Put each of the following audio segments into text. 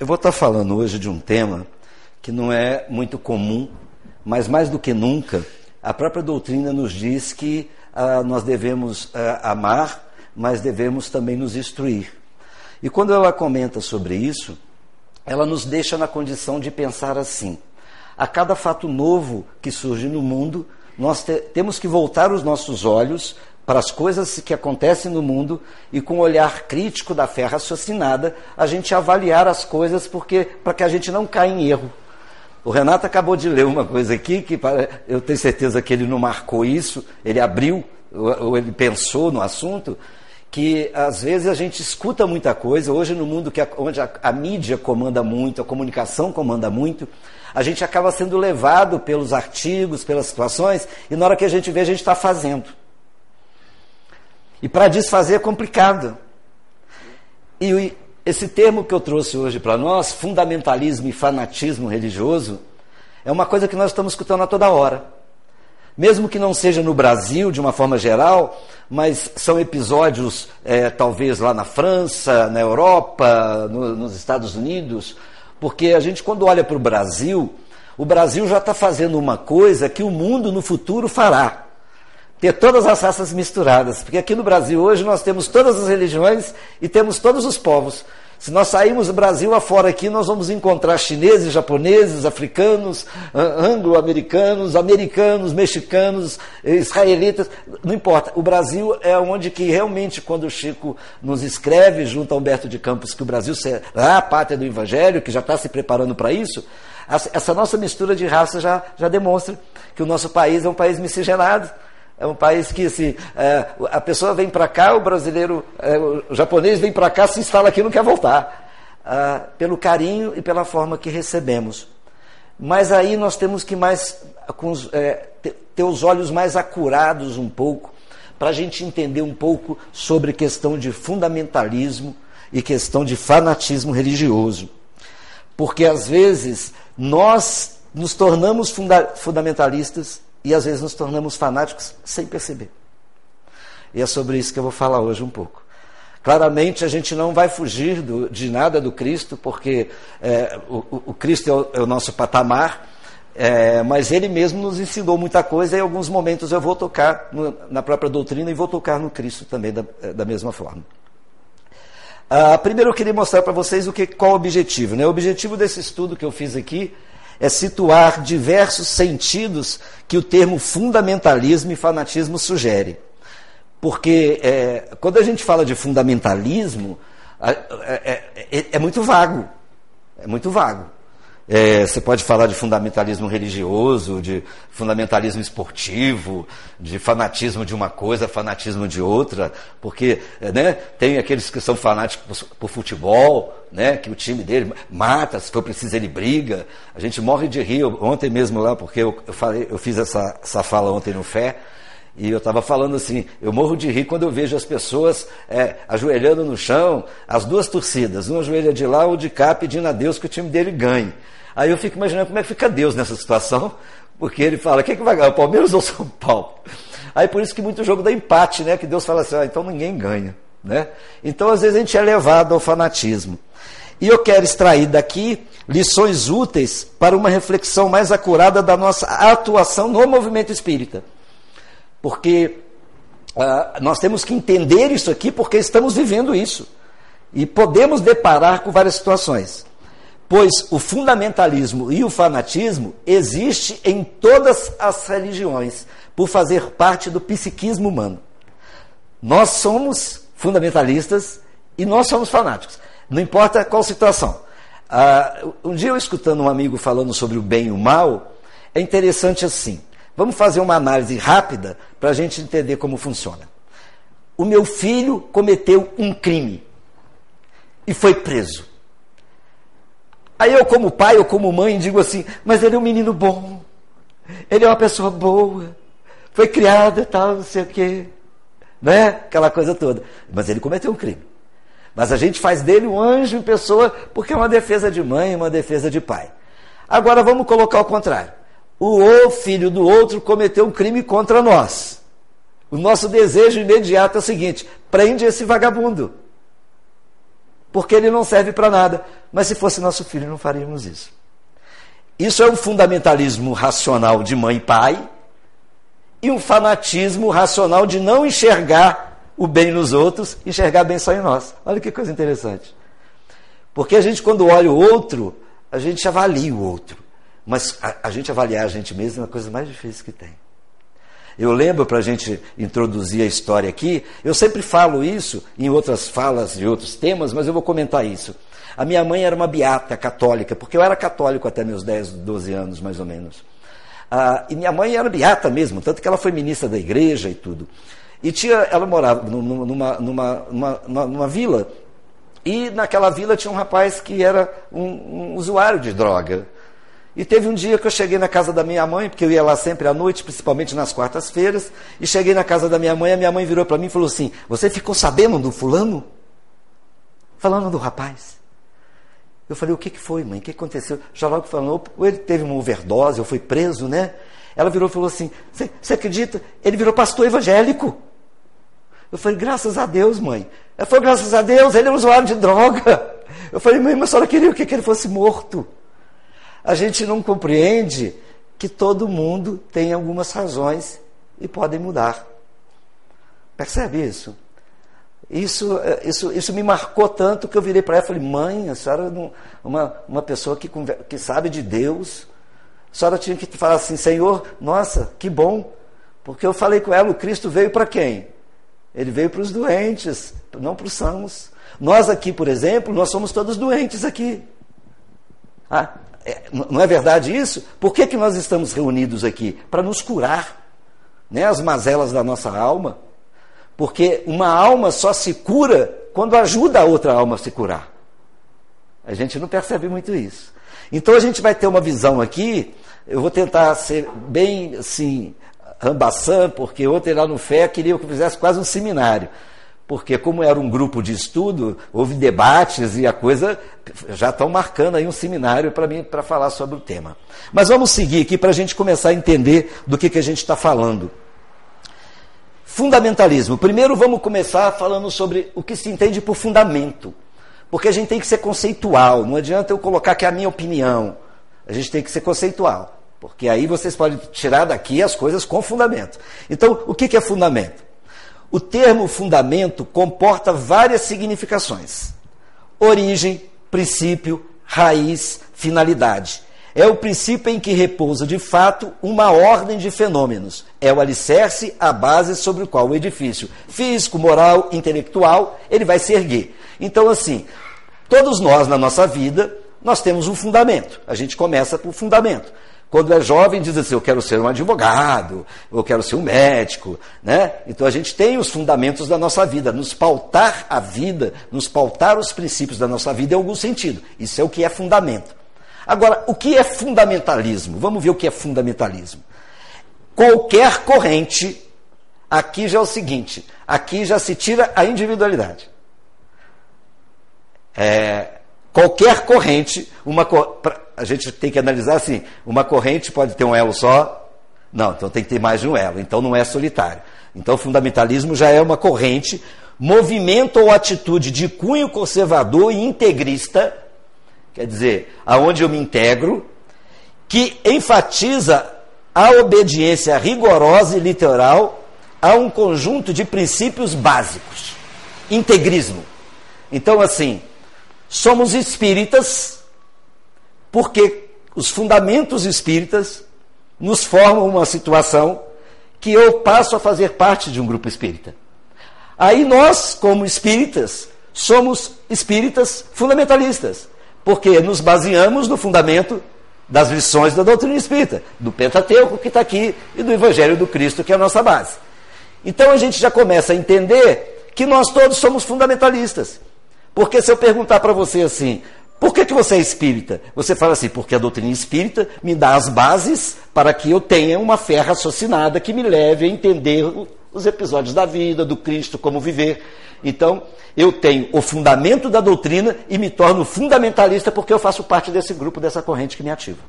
eu vou estar falando hoje de um tema que não é muito comum, mas mais do que nunca, a própria doutrina nos diz que ah, nós devemos ah, amar, mas devemos também nos instruir. E quando ela comenta sobre isso, ela nos deixa na condição de pensar assim: a cada fato novo que surge no mundo, nós te temos que voltar os nossos olhos para as coisas que acontecem no mundo e com o olhar crítico da fé raciocinada, a gente avaliar as coisas porque para que a gente não caia em erro. O Renato acabou de ler uma coisa aqui que eu tenho certeza que ele não marcou isso, ele abriu ou ele pensou no assunto, que às vezes a gente escuta muita coisa, hoje no mundo que a, onde a, a mídia comanda muito, a comunicação comanda muito, a gente acaba sendo levado pelos artigos, pelas situações, e na hora que a gente vê, a gente está fazendo. E para desfazer é complicado. E esse termo que eu trouxe hoje para nós, fundamentalismo e fanatismo religioso, é uma coisa que nós estamos escutando a toda hora. Mesmo que não seja no Brasil, de uma forma geral, mas são episódios, é, talvez lá na França, na Europa, no, nos Estados Unidos, porque a gente, quando olha para o Brasil, o Brasil já está fazendo uma coisa que o mundo no futuro fará ter todas as raças misturadas, porque aqui no Brasil hoje nós temos todas as religiões e temos todos os povos. Se nós sairmos do Brasil afora aqui, nós vamos encontrar chineses, japoneses, africanos, anglo-americanos, americanos, mexicanos, israelitas, não importa. O Brasil é onde que realmente, quando o Chico nos escreve, junto a Humberto de Campos, que o Brasil será a pátria do Evangelho, que já está se preparando para isso, essa nossa mistura de raça já, já demonstra que o nosso país é um país miscigenado é um país que assim, é, a pessoa vem para cá, o brasileiro, é, o japonês vem para cá, se instala aqui não quer voltar. Ah, pelo carinho e pela forma que recebemos. Mas aí nós temos que mais com os, é, ter os olhos mais acurados um pouco, para a gente entender um pouco sobre questão de fundamentalismo e questão de fanatismo religioso. Porque às vezes nós nos tornamos funda fundamentalistas e às vezes nos tornamos fanáticos sem perceber. E é sobre isso que eu vou falar hoje um pouco. Claramente a gente não vai fugir do, de nada do Cristo, porque é, o, o, Cristo é o, é o, nosso patamar, é, mas ele mesmo nos ensinou muita coisa e em alguns momentos eu vou tocar no, na própria doutrina e vou tocar no Cristo também da, da mesma forma. Ah, primeiro eu queria mostrar para vocês o que, qual o objetivo. Né? O objetivo desse estudo que eu fiz aqui é situar diversos sentidos que o termo fundamentalismo e fanatismo sugere. Porque é, quando a gente fala de fundamentalismo, é, é, é, é muito vago. É muito vago. É, você pode falar de fundamentalismo religioso, de fundamentalismo esportivo, de fanatismo de uma coisa, fanatismo de outra, porque né, tem aqueles que são fanáticos por, por, futebol, né, que o time dele mata, se for preciso ele briga. A gente morre de rir. Ontem mesmo lá, porque eu, eu, falei, eu fiz essa, essa fala ontem no Fé, e eu estava falando assim, eu morro de rir quando eu vejo as pessoas é, ajoelhando no chão, as duas torcidas, uma ajoelha de lá ou de cá, pedindo a Deus que o time dele ganhe. Aí eu fico imaginando como é que fica Deus nessa situação, porque ele fala, quem é que vai ganhar, o Palmeiras ou São Paulo? Aí por isso que muito jogo dá empate, né? Que Deus fala assim, ah, então ninguém ganha. Né? Então às vezes a gente é levado ao fanatismo. E eu quero extrair daqui lições úteis para uma reflexão mais acurada da nossa atuação no movimento espírita. Porque uh, nós temos que entender isso aqui porque estamos vivendo isso. E podemos deparar com várias situações pois o fundamentalismo e o fanatismo existe em todas as religiões, por fazer parte do psiquismo humano. Nós somos fundamentalistas e nós somos fanáticos, não importa qual situação. Uh, um dia eu escutando um amigo falando sobre o bem e o mal, é interessante assim. Vamos fazer uma análise rápida para a gente entender como funciona. O meu filho cometeu um crime e foi preso. Aí eu, como pai ou como mãe, digo assim: mas ele é um menino bom, ele é uma pessoa boa, foi criado tal, não sei o quê, né? Aquela coisa toda. Mas ele cometeu um crime. Mas a gente faz dele um anjo em pessoa porque é uma defesa de mãe, uma defesa de pai. Agora vamos colocar o contrário. O filho do outro cometeu um crime contra nós. O nosso desejo imediato é o seguinte: prende esse vagabundo. porque ele não serve para nada. Mas se fosse nosso filho, não faríamos isso. Isso é um fundamentalismo racional de mãe e pai e um fanatismo racional de não enxergar o bem nos outros, enxergar bem só em nós. Olha que coisa interessante. Porque a gente, quando olha o outro, a gente avalia o outro. Mas a, a gente avaliar a gente mesmo é uma coisa mais difícil que tem. Eu lembro, para a gente introduzir a história aqui, eu sempre falo isso em outras falas de outros temas, mas eu vou comentar isso. A minha mãe era uma beata católica, porque eu era católico até meus 10, 12 anos, mais ou menos. Ah, e minha mãe era beata mesmo, tanto que ela foi ministra da igreja e tudo. E tinha, ela morava numa, numa, numa, numa vila, e naquela vila tinha um rapaz que era um, um usuário de droga. E teve um dia que eu cheguei na casa da minha mãe, porque eu ia lá sempre à noite, principalmente nas quartas-feiras, e cheguei na casa da minha mãe, a minha mãe virou para mim e falou assim: Você ficou sabendo do fulano? Falando do rapaz. Eu falei, o que, que foi, mãe? O que aconteceu? Já logo falou, ou ele teve uma overdose, ou foi preso, né? Ela virou e falou assim: Você acredita? Ele virou pastor evangélico. Eu falei, graças a Deus, mãe. Ela falou, graças a Deus, ele é um usuário de droga. Eu falei, mãe, mas a senhora queria o que? Que ele fosse morto. A gente não compreende que todo mundo tem algumas razões e podem mudar. Percebe isso? Isso, eh, isso, isso me marcou tanto que eu virei para ela e falei: Mãe, a senhora é uma, uma pessoa que, que sabe de Deus. A senhora tinha que falar assim: Senhor, nossa, que bom. Porque eu falei com ela: o Cristo veio para quem? Ele veio para os doentes, não para os sãos. Nós aqui, por exemplo, nós somos todos doentes aqui. Ah, não é verdade isso? Por que, que nós estamos reunidos aqui? Para nos curar né, as mazelas da nossa alma. Porque uma alma só se cura quando ajuda a outra alma a se curar. A gente não percebe muito isso. Então a gente vai ter uma visão aqui, eu vou tentar ser bem assim, rambaçã, porque ontem lá no Fé queria que eu fizesse quase um seminário. Porque como era um grupo de estudo, houve debates e a coisa já estão marcando aí um seminário para mim para falar sobre o tema. Mas vamos seguir aqui para a gente começar a entender do que, que a gente está falando. Fundamentalismo. Primeiro vamos começar falando sobre o que se entende por fundamento. Porque a gente tem que ser conceitual, não adianta eu colocar que é a minha opinião. A gente tem que ser conceitual. Porque aí vocês podem tirar daqui as coisas com fundamento. Então, o que é fundamento? O termo fundamento comporta várias significações: origem, princípio, raiz, finalidade. É o princípio em que repousa de fato uma ordem de fenômenos. É o alicerce, a base sobre o qual o edifício físico, moral, intelectual, ele vai se erguer. Então, assim, todos nós na nossa vida, nós temos um fundamento. A gente começa por fundamento. Quando é jovem, diz assim: eu quero ser um advogado, eu quero ser um médico. Né? Então a gente tem os fundamentos da nossa vida. Nos pautar a vida, nos pautar os princípios da nossa vida em algum sentido. Isso é o que é fundamento. Agora, o que é fundamentalismo? Vamos ver o que é fundamentalismo. Qualquer corrente, aqui já é o seguinte: aqui já se tira a individualidade. É, qualquer corrente, uma, a gente tem que analisar assim: uma corrente pode ter um elo só? Não, então tem que ter mais de um elo, então não é solitário. Então, o fundamentalismo já é uma corrente, movimento ou atitude de cunho conservador e integrista quer dizer, aonde eu me integro, que enfatiza a obediência rigorosa e literal a um conjunto de princípios básicos. Integrismo. Então, assim, somos espíritas porque os fundamentos espíritas nos formam uma situação que eu passo a fazer parte de um grupo espírita. Aí nós, como espíritas, somos espíritas fundamentalistas porque nos baseamos no fundamento das lições da doutrina espírita, do Pentateuco que está aqui e do Evangelho do Cristo, que é a nossa base. Então a gente já começa a entender que nós todos somos fundamentalistas. Porque se eu perguntar para você assim, por que, que você é espírita? Você fala assim, porque a doutrina espírita me dá as bases para que eu tenha uma fé raciocinada que me leve a entender os episódios da vida, do Cristo, como viver. Então, eu tenho o fundamento da doutrina e me torno fundamentalista porque eu faço parte desse grupo, dessa corrente que me ativa.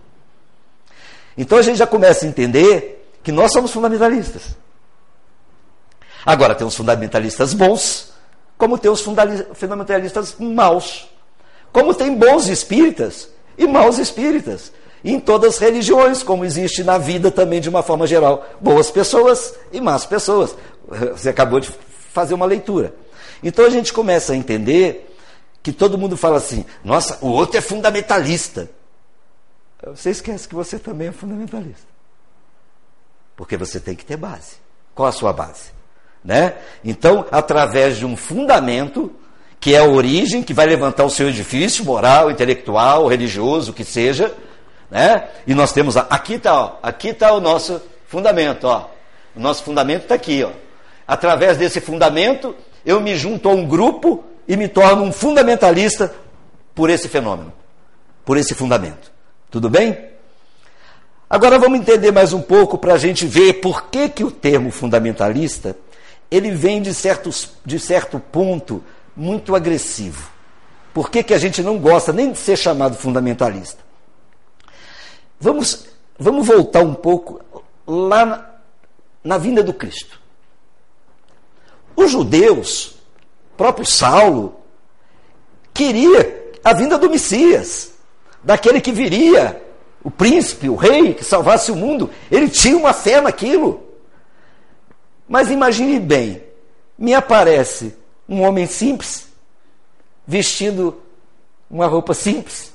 Então a gente já começa a entender que nós somos fundamentalistas. Agora, tem os fundamentalistas bons, como tem os fundamentalistas maus, como tem bons espíritas e maus espíritas. em todas as religiões, como existe na vida também de uma forma geral, boas pessoas e más pessoas. Você acabou de fazer uma leitura. Então a gente começa a entender que todo mundo fala assim: nossa, o outro é fundamentalista. Você esquece que você também é fundamentalista. Porque você tem que ter base. Qual a sua base? Né? Então, através de um fundamento, que é a origem, que vai levantar o seu edifício moral, intelectual, religioso, o que seja, né? E nós temos, aqui está, aqui está o nosso fundamento, ó. O nosso fundamento está aqui, ó. Através desse fundamento, eu me junto a um grupo e me torno um fundamentalista por esse fenômeno, por esse fundamento. Tudo bem? Agora vamos entender mais um pouco para a gente ver por que, que o termo fundamentalista ele vem de, certos, de certo ponto muito agressivo. Por que, que a gente não gosta nem de ser chamado fundamentalista? Vamos, vamos voltar um pouco lá na, na vinda do Cristo. Os judeus, próprio Saulo, queria a vinda do Messias, daquele que viria, o príncipe, o rei, que salvasse o mundo. Ele tinha uma fé naquilo. Mas imagine bem, me aparece um homem simples, vestindo uma roupa simples,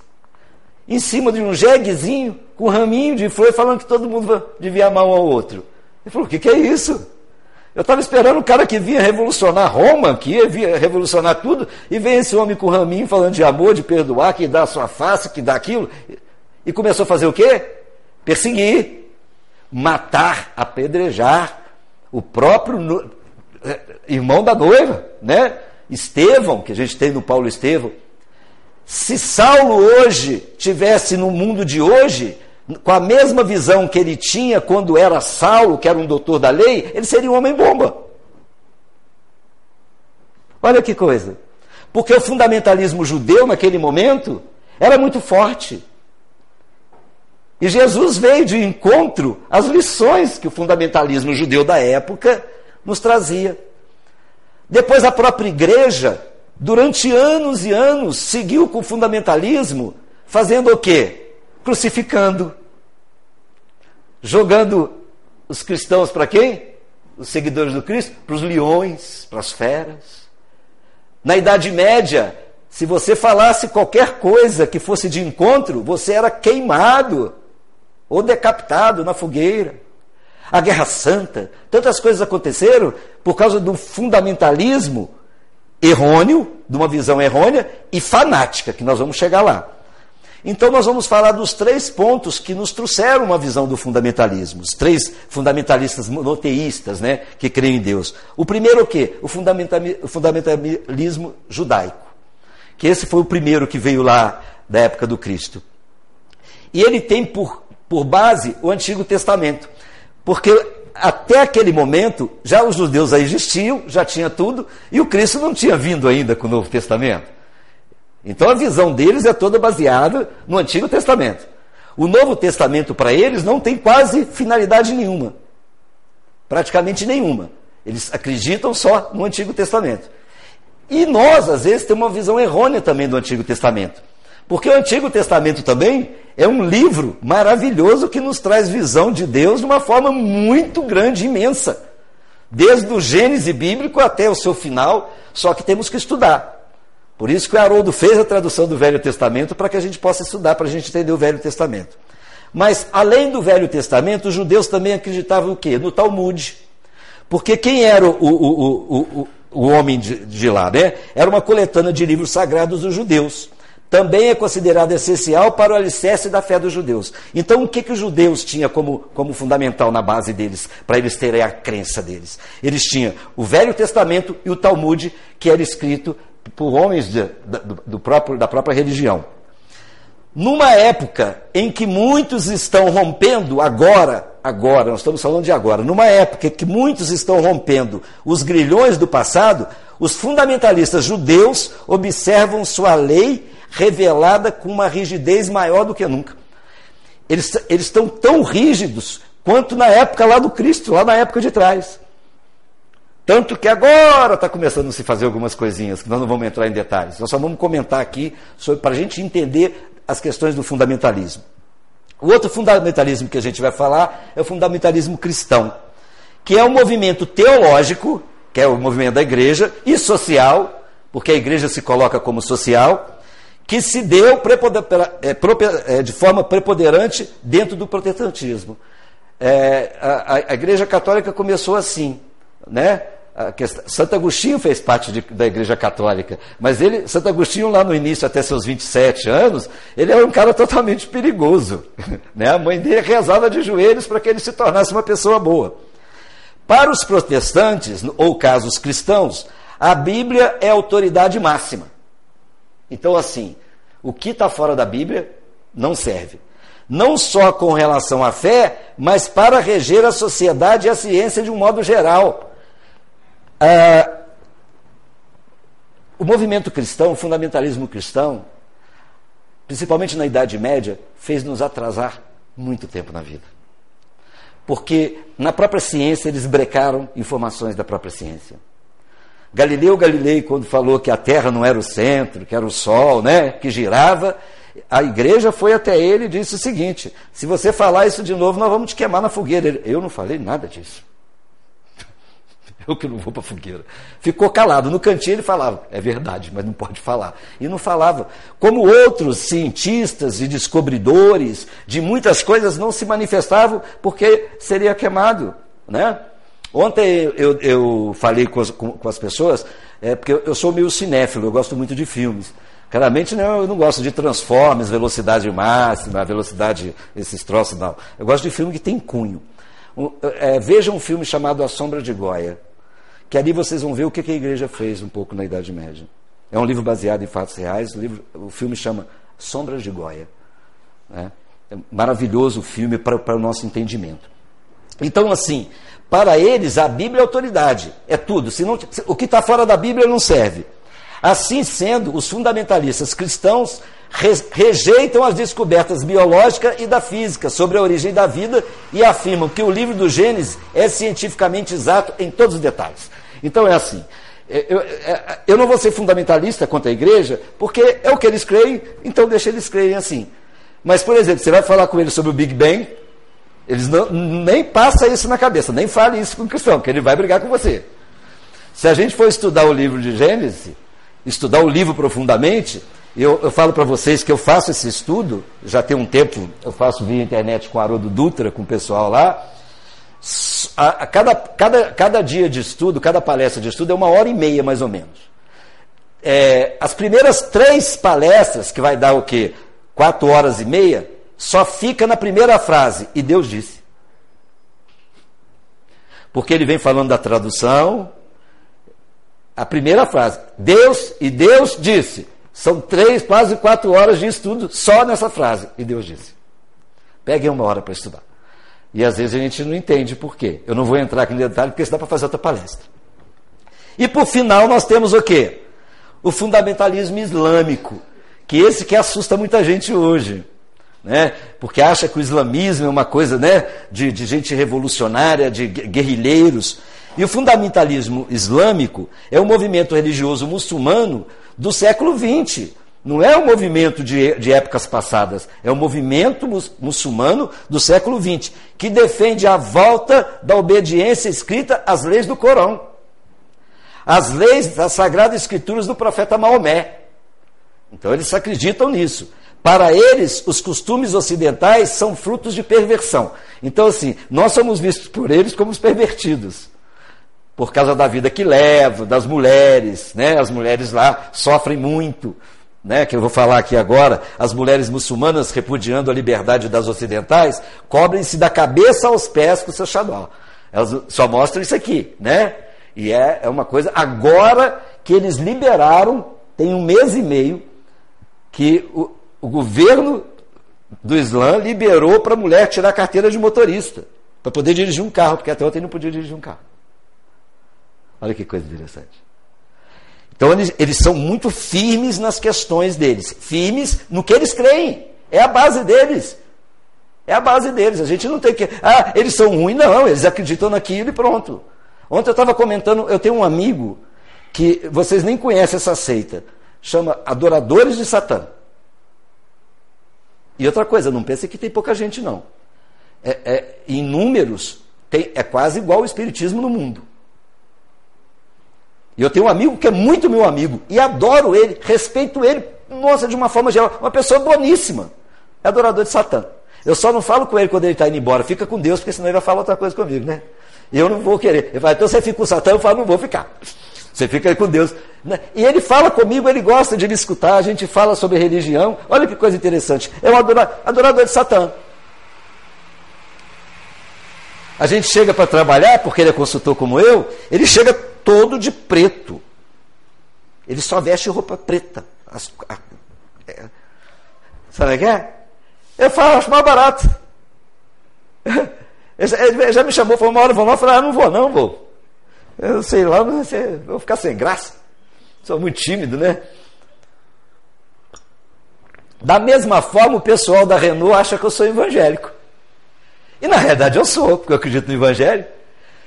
em cima de um jeguezinho, com um raminho de flor, falando que todo mundo devia amar um ao outro. Ele falou: o que, que é isso? Eu estava esperando o cara que vinha revolucionar Roma, que ia revolucionar tudo, e vem esse homem com raminho falando de amor, de perdoar, que dá a sua face, que dá aquilo. E começou a fazer o quê? Perseguir, matar, apedrejar o próprio eh, irmão da noiva, né? Estevão, que a gente tem no Paulo Estevão. Se Saulo hoje tivesse no mundo de hoje, com a mesma visão que ele tinha quando era Saulo, que era um doutor da lei, ele seria um homem bomba. Olha que coisa. Porque o fundamentalismo judeu naquele momento era muito forte. E Jesus veio de encontro às lições que o fundamentalismo judeu da época nos trazia. Depois a própria igreja, durante anos e anos, seguiu com o fundamentalismo, fazendo o quê? crucificando, jogando os cristãos para quem? Os seguidores do Cristo? Para os leões, para as feras. Na Idade Média, se você falasse qualquer coisa que fosse de encontro, você era queimado ou decapitado na fogueira. A Guerra Santa, tantas coisas aconteceram por causa do fundamentalismo errôneo, de uma visão errônea e fanática, que nós vamos chegar lá. Então nós vamos falar dos três pontos que nos trouxeram uma visão do fundamentalismo, os três fundamentalistas monoteístas, né, que creem em Deus. O primeiro o quê? O fundamentalismo judaico. Que esse foi o primeiro que veio lá da época do Cristo. E ele tem por, por base o Antigo Testamento. Porque até aquele momento, já os judeus já existiam, já tinha tudo, e o Cristo não tinha vindo ainda com o Novo Testamento. Então a visão deles é toda baseada no Antigo Testamento. O Novo Testamento para eles não tem quase finalidade nenhuma. Praticamente nenhuma. Eles acreditam só no Antigo Testamento. E nós, às vezes, temos uma visão errônea também do Antigo Testamento. Porque o Antigo Testamento também é um livro maravilhoso que nos traz visão de Deus de uma forma muito grande, imensa. Desde o Gênesis bíblico até o seu final, só que temos que estudar. Por isso que o Haroldo fez a tradução do Velho Testamento para que a gente possa estudar, para a gente entender o Velho Testamento. Mas, além do Velho Testamento, os judeus também acreditavam o quê? No Talmud. Porque quem era o, o, o, o homem de, de, lá? Né? Era uma coletânea de livros sagrados dos judeus. Também é considerado essencial para o alicerce da fé dos judeus. Então, o que, que os judeus tinham como, como fundamental na base deles, para eles terem a crença deles? Eles tinham o Velho Testamento e o Talmud, que era escrito por homens de, do, do próprio, da própria religião. Numa época em que muitos estão rompendo agora, agora, nós estamos falando de agora, numa época em que muitos estão rompendo os grilhões do passado, os fundamentalistas judeus observam sua lei revelada com uma rigidez maior do que nunca. Eles, eles estão tão rígidos quanto na época lá do Cristo, lá na época de trás. Tanto que agora está começando a se fazer algumas coisinhas, que nós não vamos entrar em detalhes. Nós só vamos comentar aqui para a gente entender as questões do fundamentalismo. O outro fundamentalismo que a gente vai falar é o fundamentalismo cristão, que é um movimento teológico, que é o movimento da igreja, e social, porque a igreja se coloca como social, que se deu é, é, de forma preponderante dentro do protestantismo. É, a, igreja católica começou assim, né? Santo Agostinho fez parte de, da Igreja Católica, mas ele, Santo Agostinho, lá no início, até seus 27 anos, ele era um cara totalmente perigoso. Né? A mãe dele rezava de joelhos para que ele se tornasse uma pessoa boa. Para os protestantes, ou casos cristãos, a Bíblia é autoridade máxima. Então, assim, o que está fora da Bíblia não serve. Não só com relação à fé, mas para reger a sociedade e a ciência de um modo geral. Ah, o movimento cristão, o fundamentalismo cristão, principalmente na Idade Média, fez nos atrasar muito tempo na vida. Porque na própria ciência eles brecaram informações da própria ciência. Galileu Galilei, quando falou que a Terra não era o centro, que era o Sol, né, que girava, a igreja foi até ele e disse o seguinte: se você falar isso de novo, nós vamos te queimar na fogueira. Ele, eu não falei nada disso. Eu que não vou para a fogueira. Ficou calado. No cantinho ele falava, é verdade, mas não pode falar. E não falava. Como outros cientistas e descobridores de muitas coisas não se manifestavam porque seria queimado. Né? Ontem eu, eu falei com as, com, com as pessoas, é, porque eu, sou meio cinéfilo, eu gosto muito de filmes. Claramente não, eu não gosto de Transformers, velocidade máxima, velocidade, esses troços, não. Eu gosto de filme que tem cunho. Um, é, veja um filme chamado A Sombra de Goya que ali vocês vão ver o que a igreja fez um pouco na Idade Média. É um livro baseado em fatos reais, o, livro, o filme chama Sombras de Goya. Né? É maravilhoso o filme para o nosso entendimento. Então, assim, para eles a Bíblia é autoridade, é tudo. Se não, o que está fora da Bíblia não serve. Assim sendo, os fundamentalistas cristãos rejeitam as descobertas biológicas e da física sobre a origem da vida e afirmam que o livro do Gênesis é cientificamente exato em todos os detalhes. Então é assim. É, eu, é, eu não vou ser fundamentalista contra a igreja, porque é o que eles creem, então deixa eles creem assim. Mas, por exemplo, você vai falar com eles sobre o Big Bang, eles não, nem passa isso na cabeça, nem fale isso com o cristão, porque ele vai brigar com você. Se a gente for estudar o livro de Gênesis, estudar o livro profundamente, eu, eu falo para vocês que eu faço esse estudo, já tem um tempo, eu faço via internet com Haroldo Dutra, com o pessoal lá. A, a cada, cada, cada dia de estudo, cada palestra de estudo é uma hora e meia mais ou menos. É, as primeiras três palestras, que vai dar o quê? Quatro horas e meia, só fica na primeira frase, e Deus disse. Porque ele vem falando da tradução, a primeira frase, Deus e Deus disse. São três, quase quatro horas de estudo só nessa frase. E Deus disse. Peguem uma hora para estudar. E às vezes a gente não entende por quê. Eu não vou entrar aqui no detalhe, porque isso dá para fazer outra palestra. E por final nós temos o quê? O fundamentalismo islâmico, que esse que assusta muita gente hoje. Né? Porque acha que o islamismo é uma coisa né, de, de gente revolucionária, de guerrilheiros. E o fundamentalismo islâmico é um movimento religioso muçulmano do século XX. Não é um movimento de, de épocas passadas, é um movimento muçulmano do século XX, que defende a volta da obediência escrita às leis do Corão, às leis das Sagradas Escrituras do profeta Maomé. Então eles acreditam nisso. Para eles, os costumes ocidentais são frutos de perversão. Então, assim, nós somos vistos por eles como os pervertidos por causa da vida que leva, das mulheres, né? As mulheres lá sofrem muito, né? Que eu vou falar aqui agora, as mulheres muçulmanas repudiando a liberdade das ocidentais, cobrem-se da cabeça aos pés com o seu xadó. Elas só mostram isso aqui, né? E é, é uma coisa, agora que eles liberaram, tem um mês e meio, que o, o governo do Islã liberou para a mulher tirar a carteira de motorista, para poder dirigir um carro, porque até ontem não podia dirigir um carro. Olha que coisa interessante. Então eles, eles são muito firmes nas questões deles, firmes no que eles creem. É a base deles. É a base deles. A gente não tem que. Ah, eles são ruins, não, eles acreditam naquilo e pronto. Ontem eu estava comentando, eu tenho um amigo que vocês nem conhecem essa seita, chama Adoradores de Satã. E outra coisa, não pense que tem pouca gente, não. É, é, em números, tem, é quase igual o Espiritismo no mundo. E eu tenho um amigo que é muito meu amigo, e adoro ele, respeito ele, nossa, de uma forma geral, uma pessoa boníssima. É adorador de Satã. Eu só não falo com ele quando ele está indo embora, fica com Deus, porque senão ele vai falar outra coisa comigo, né? Eu não vou querer. Ele fala, então você fica com Satã, eu falo, não vou ficar. Você fica aí com Deus. Né? E ele fala comigo, ele gosta de me escutar, a gente fala sobre religião. Olha que coisa interessante. É um adorador de Satã. A gente chega para trabalhar, porque ele é consultor como eu, ele chega todo de preto. Ele só veste roupa preta. As, a, é, sabe o que é? Eu falo, acho mais barato. Ele já me chamou, falou, uma hora, vou lá, eu falei, ah, não vou, não vou. Eu sei lá, vou ficar sem graça. Sou muito tímido, né? Da mesma forma, o pessoal da Renault acha que eu sou evangélico. E na realidade eu sou, porque eu acredito no Evangelho.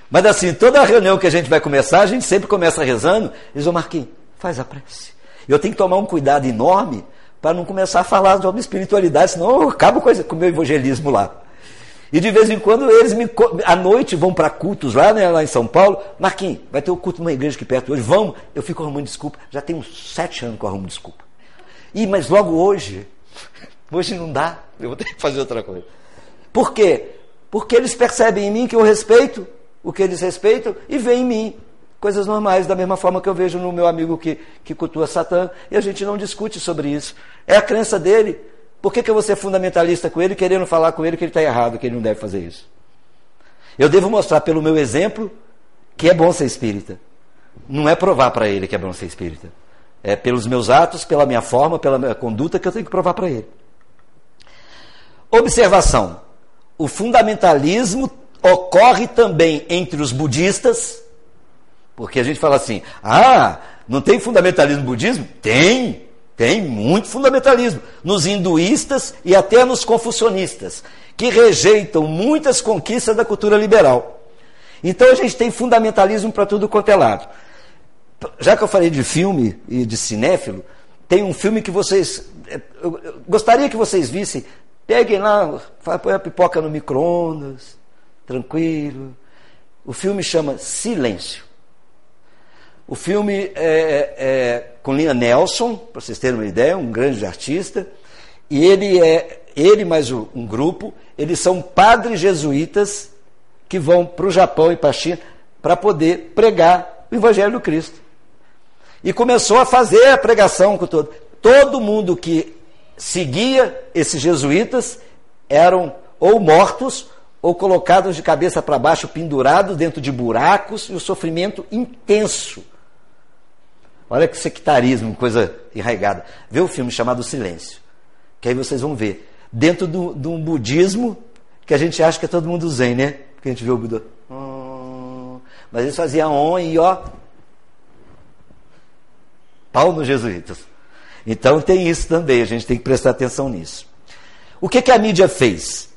Mas assim, toda reunião que a gente vai começar, a gente sempre começa rezando. Diz, ô Marquinhos, faz a prece. Eu tenho que tomar um cuidado enorme para não começar a falar sobre espiritualidade, senão eu acabo com o meu evangelismo lá. E de vez em quando eles me, à noite vão para cultos lá, né, lá em São Paulo. Marquinhos, vai ter um culto numa igreja aqui perto hoje, vamos. Eu fico arrumando desculpa. Já uns sete anos que eu arrumo desculpa. Ih, mas logo hoje, hoje não dá, eu vou ter que fazer outra coisa. Por quê? Porque eles percebem em mim que eu respeito o que eles respeitam e veem em mim coisas normais, da mesma forma que eu vejo no meu amigo que, que cultua Satã, e a gente não discute sobre isso. É a crença dele. Por que, que eu vou ser fundamentalista com ele, querendo falar com ele que ele está errado, que ele não deve fazer isso? Eu devo mostrar pelo meu exemplo que é bom ser espírita. Não é provar para ele que é bom ser espírita. É pelos meus atos, pela minha forma, pela minha conduta que eu tenho que provar para ele. Observação o fundamentalismo ocorre também entre os budistas, porque a gente fala assim: ah, não tem fundamentalismo budismo? Tem, tem muito fundamentalismo. Nos hinduístas e até nos confucionistas, que rejeitam muitas conquistas da cultura liberal. Então a gente tem fundamentalismo para tudo quanto é lado. Já que eu falei de filme e de cinéfilo, tem um filme que vocês. Eu gostaria que vocês vissem Peguem lá, põe a pipoca no micro-ondas, tranquilo. O filme chama Silêncio. O filme é, é, é com Liam Nelson, para vocês terem uma ideia, um grande artista. E ele é, ele mais um grupo, eles são padres jesuítas que vão para o Japão e para a China para poder pregar o Evangelho do Cristo. E começou a fazer a pregação com todo. Todo mundo que seguia esses jesuítas eram ou mortos ou colocados de cabeça para baixo, pendurados dentro de buracos e o sofrimento intenso. Olha que sectarismo, coisa enraigada. Vê o filme chamado Silêncio, que aí vocês vão ver. Dentro de um budismo que a gente acha que é todo mundo zen, né? Porque a gente vê o Buda. Hum, mas eles faziam on e ó. Pau nos jesuítas. Então tem isso também, a gente tem que prestar atenção nisso. O que, que a mídia fez?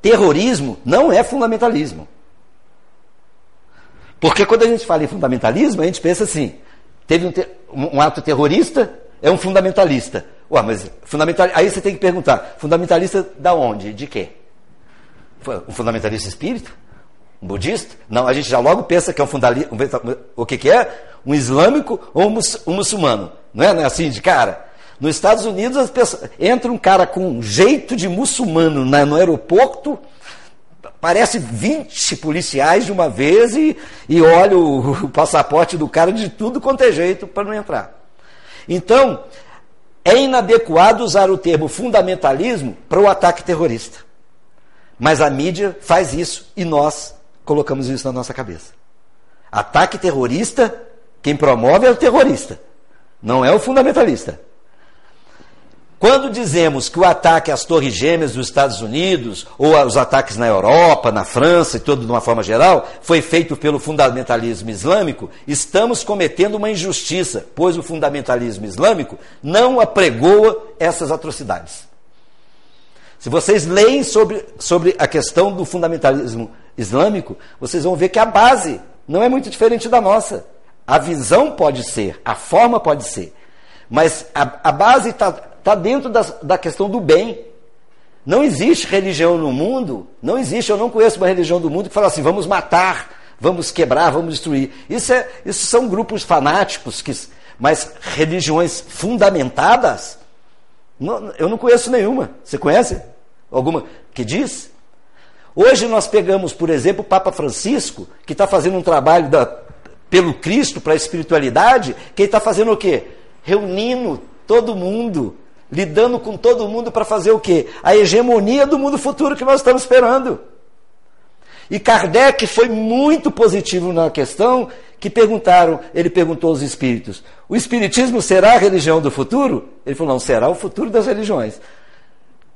Terrorismo não é fundamentalismo. Porque quando a gente fala em fundamentalismo, a gente pensa assim: teve um, um ato terrorista, é um fundamentalista. Ué, mas fundamental... aí você tem que perguntar: fundamentalista da onde? De quê? Um fundamentalista espírita? Um budista? Não, a gente já logo pensa que é um fundamentalista. O que, que é? Um islâmico ou um muçulmano? Não é, não é assim de cara? Nos Estados Unidos, as pessoas, entra um cara com um jeito de muçulmano na, no aeroporto, parece 20 policiais de uma vez e, e olha o, o passaporte do cara de tudo quanto é jeito para não entrar. Então, é inadequado usar o termo fundamentalismo para o ataque terrorista. Mas a mídia faz isso e nós colocamos isso na nossa cabeça. Ataque terrorista, quem promove é o terrorista, não é o fundamentalista. Quando dizemos que o ataque às Torres Gêmeas dos Estados Unidos, ou os ataques na Europa, na França e tudo de uma forma geral, foi feito pelo fundamentalismo islâmico, estamos cometendo uma injustiça, pois o fundamentalismo islâmico não apregoa essas atrocidades. Se vocês leem sobre, sobre a questão do fundamentalismo islâmico, vocês vão ver que a base não é muito diferente da nossa. A visão pode ser, a forma pode ser, mas a, a base está tá dentro da, da questão do bem. Não existe religião no mundo, não existe, eu não conheço uma religião do mundo que fala assim, vamos matar, vamos quebrar, vamos destruir. Isso, é, isso são grupos fanáticos, que, mas religiões fundamentadas, não, eu não conheço nenhuma. Você conhece? Alguma que diz? Hoje nós pegamos, por exemplo, o Papa Francisco, que está fazendo um trabalho da, pelo Cristo para a espiritualidade, que ele está fazendo o quê? Reunindo todo mundo, lidando com todo mundo para fazer o quê? A hegemonia do mundo futuro que nós estamos esperando. E Kardec foi muito positivo na questão que perguntaram, ele perguntou aos espíritos: o espiritismo será a religião do futuro? Ele falou: não, será o futuro das religiões.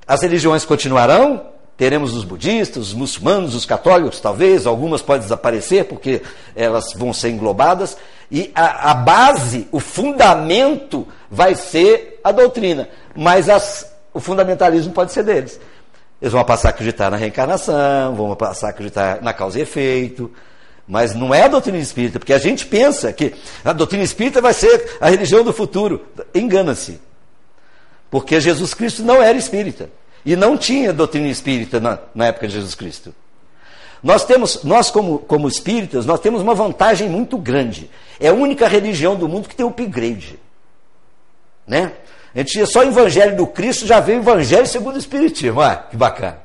As religiões continuarão? Teremos os budistas, os muçulmanos, os católicos, talvez, algumas podem desaparecer porque elas vão ser englobadas, e a, a base, o fundamento vai ser a doutrina, mas as, o fundamentalismo pode ser deles. Eles vão passar a acreditar na reencarnação, vão passar a acreditar na causa e efeito, mas não é a doutrina espírita, porque a gente pensa que a doutrina espírita vai ser a religião do futuro. Engana-se. Porque Jesus Cristo não era espírita. E não tinha doutrina espírita na, na época de Jesus Cristo. Nós temos, nós como, como espíritas, nós temos uma vantagem muito grande. É a única religião do mundo que tem upgrade. Né? A gente tinha só o Evangelho do Cristo, já veio o Evangelho segundo o Espiritismo. Ah, que bacana.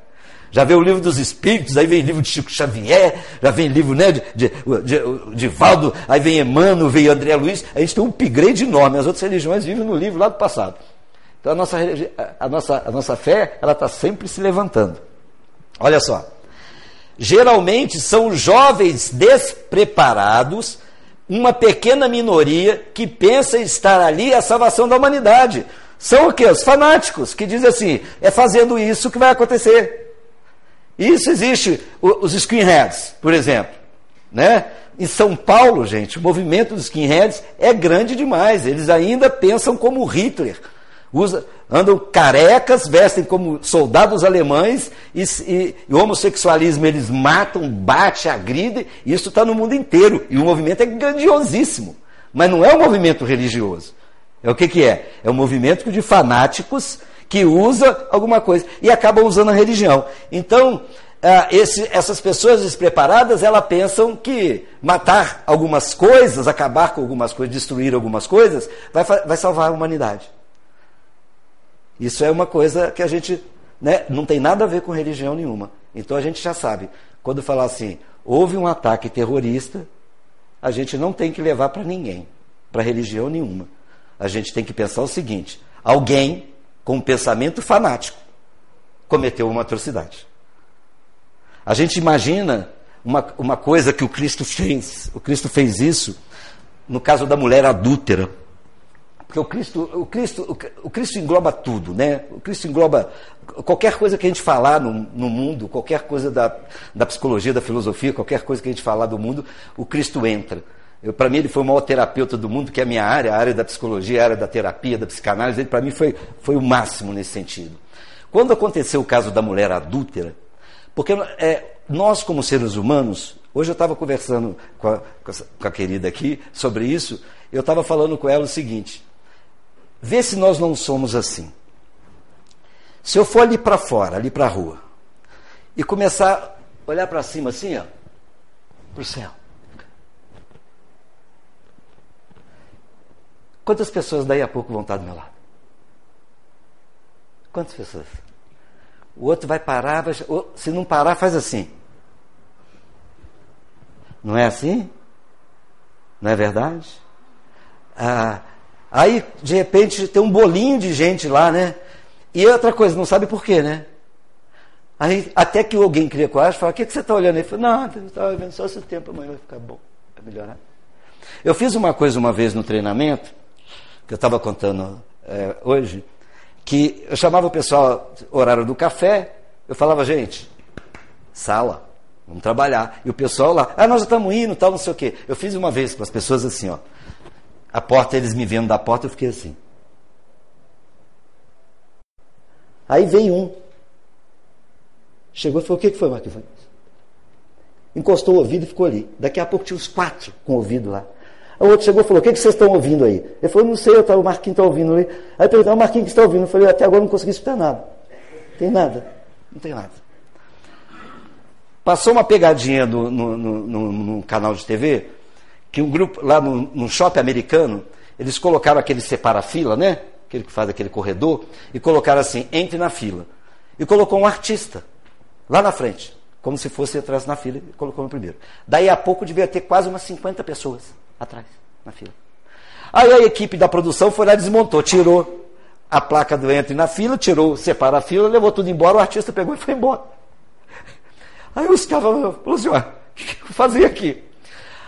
Já veio o livro dos Espíritos, aí vem livro de Chico Xavier, já vem livro né, de, de, de, de Valdo, aí vem Emmanuel, veio André Luiz. A gente tem um upgrade enorme. As outras religiões vivem no livro lá do passado. Então a nossa, a nossa, a nossa fé, ela está sempre se levantando. Olha só. Geralmente são jovens despreparados, uma pequena minoria que pensa estar ali a salvação da humanidade. São o que? Os fanáticos, que dizem assim: é fazendo isso que vai acontecer. Isso existe, os skinheads, por exemplo. Né? Em São Paulo, gente, o movimento dos skinheads é grande demais. Eles ainda pensam como Hitler usa, andam carecas, vestem como soldados alemães e, e, e homossexualismo eles matam, bate, agridem, isso está no mundo inteiro. E o movimento é grandiosíssimo. Mas não é um movimento religioso. É o que, que é? É um movimento de fanáticos que usa alguma coisa e acaba usando a religião. Então, ah, esse, essas pessoas despreparadas, elas pensam que matar algumas coisas, acabar com algumas coisas, destruir algumas coisas, vai, vai salvar a humanidade. Isso é uma coisa que a gente né, não tem nada a ver com religião nenhuma. Então a gente já sabe, quando falar assim, houve um ataque terrorista, a gente não tem que levar para ninguém, para religião nenhuma. A gente tem que pensar o seguinte: alguém com um pensamento fanático cometeu uma atrocidade. A gente imagina uma, uma coisa que o Cristo fez. O Cristo fez isso no caso da mulher adúltera. Porque o Cristo, o Cristo, o Cristo engloba tudo, né? O Cristo engloba qualquer coisa que a gente falar no, no mundo, qualquer coisa da, da psicologia, da filosofia, qualquer coisa que a gente falar do mundo, o Cristo entra. Para mim, ele foi o maior terapeuta do mundo, que é a minha área, a área da psicologia, a área da terapia, da psicanálise. Ele, para mim, foi, foi o máximo nesse sentido. Quando aconteceu o caso da mulher adúltera, porque é, nós, como seres humanos, hoje eu estava conversando com a, com a querida aqui sobre isso, eu estava falando com ela o seguinte: Vê se nós não somos assim. Se eu for ali para fora, ali para a rua, e começar a olhar para cima assim, ó, para o céu. Quantas pessoas daí a pouco vão estar do meu lado? Quantas pessoas? O outro vai parar, vai, se não parar, faz assim. Não é assim? Não é verdade? Ah, Aí, de repente, tem um bolinho de gente lá, né? E outra coisa, não sabe por quê, né? Aí, até que alguém cria coragem fala: O que, que você está olhando aí? Fala, não, eu estava vendo só esse tempo, amanhã vai ficar bom, vai melhorar. Eu fiz uma coisa uma vez no treinamento, que eu estava contando é, hoje, que eu chamava o pessoal, horário do café, eu falava, gente, sala, vamos trabalhar. E o pessoal lá, ah, nós já estamos indo, tal, não sei o quê. Eu fiz uma vez com as pessoas assim, ó. A porta, eles me vendo da porta, eu fiquei assim. Aí veio um. Chegou e falou: O que foi, Marquinhos? encostou o ouvido e ficou ali. Daqui a pouco tinha os quatro com o ouvido lá. O outro chegou e falou: O que, que vocês estão ouvindo aí? Ele falou: Não sei, o Marquinhos está ouvindo ali. Aí perguntou: O Marquinhos que está ouvindo? Eu falei: Até agora não consegui escutar nada. Não tem nada. Não tem nada. Passou uma pegadinha no, no, no, no canal de TV, que um grupo, lá no shopping americano, eles colocaram aquele separa-fila, né? Aquele que faz aquele corredor, e colocaram assim: entre na fila. E colocou um artista lá na frente, como se fosse atrás na fila, e colocou no primeiro. Daí a pouco devia ter quase umas 50 pessoas atrás, na fila. Aí a equipe da produção foi lá e desmontou, tirou a placa do entre na fila, tirou, separa a fila, levou tudo embora, o artista pegou e foi embora. Aí os caras falaram o que eu fazia aqui?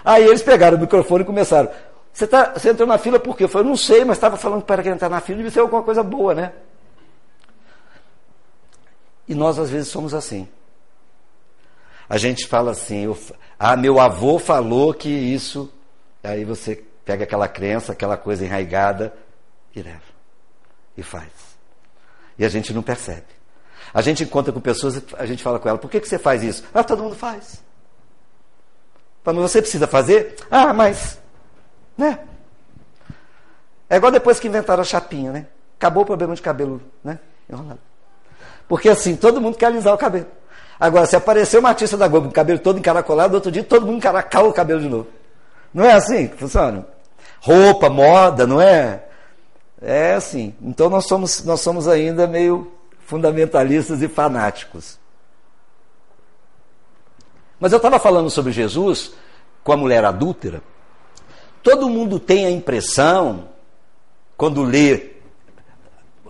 Aí eles pegaram o microfone e começaram. Você, tá, você entrou na fila por quê? Eu falei, não sei, mas estava falando para quem entrar na fila devia ser alguma coisa boa, né? E nós às vezes somos assim. A gente fala assim, eu, ah, meu avô falou que isso. Aí você pega aquela crença, aquela coisa enraigada e leva. E faz. E a gente não percebe. A gente encontra com pessoas, a gente fala com ela, por que, que você faz isso? Ah, todo mundo faz. Mas você precisa fazer? Ah, mas. Né? É igual depois que inventaram a chapinha, né? Acabou o problema de cabelo, né? Enrolado. Porque assim, todo mundo quer alisar o cabelo. Agora, se aparecer uma artista da Globo com o cabelo todo encaracolado, outro dia todo mundo encaracola o cabelo de novo. Não é assim que funciona? Roupa, moda, não é? É assim. Então nós somos, nós somos ainda meio fundamentalistas e fanáticos. Mas eu estava falando sobre Jesus com a mulher adúltera. Todo mundo tem a impressão, quando lê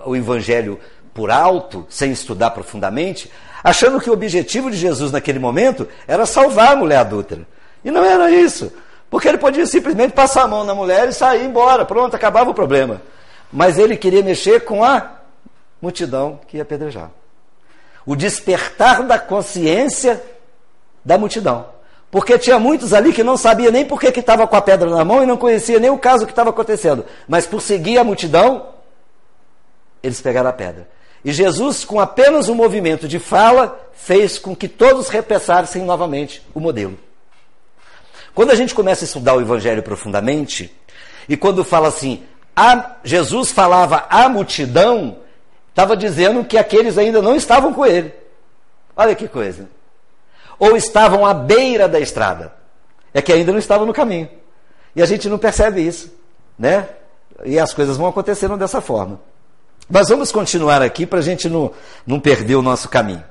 o Evangelho por alto, sem estudar profundamente, achando que o objetivo de Jesus naquele momento era salvar a mulher adúltera. E não era isso. Porque ele podia simplesmente passar a mão na mulher e sair embora, pronto, acabava o problema. Mas ele queria mexer com a multidão que ia apedrejar. O despertar da consciência da multidão. Porque tinha muitos ali que não sabia nem por que estava com a pedra na mão e não conhecia nem o caso que estava acontecendo. Mas por seguir a multidão, eles pegaram a pedra. E Jesus, com apenas um movimento de fala, fez com que todos repensassem novamente o modelo. Quando a gente começa a estudar o Evangelho profundamente, e quando fala assim, a, Jesus falava à multidão, Estava dizendo que aqueles ainda não estavam com ele. Olha que coisa. Ou estavam à beira da estrada. É que ainda não estavam no caminho. E a gente não percebe isso, né? E as coisas vão acontecendo dessa forma. Mas vamos continuar aqui para a gente não, não perder o nosso caminho.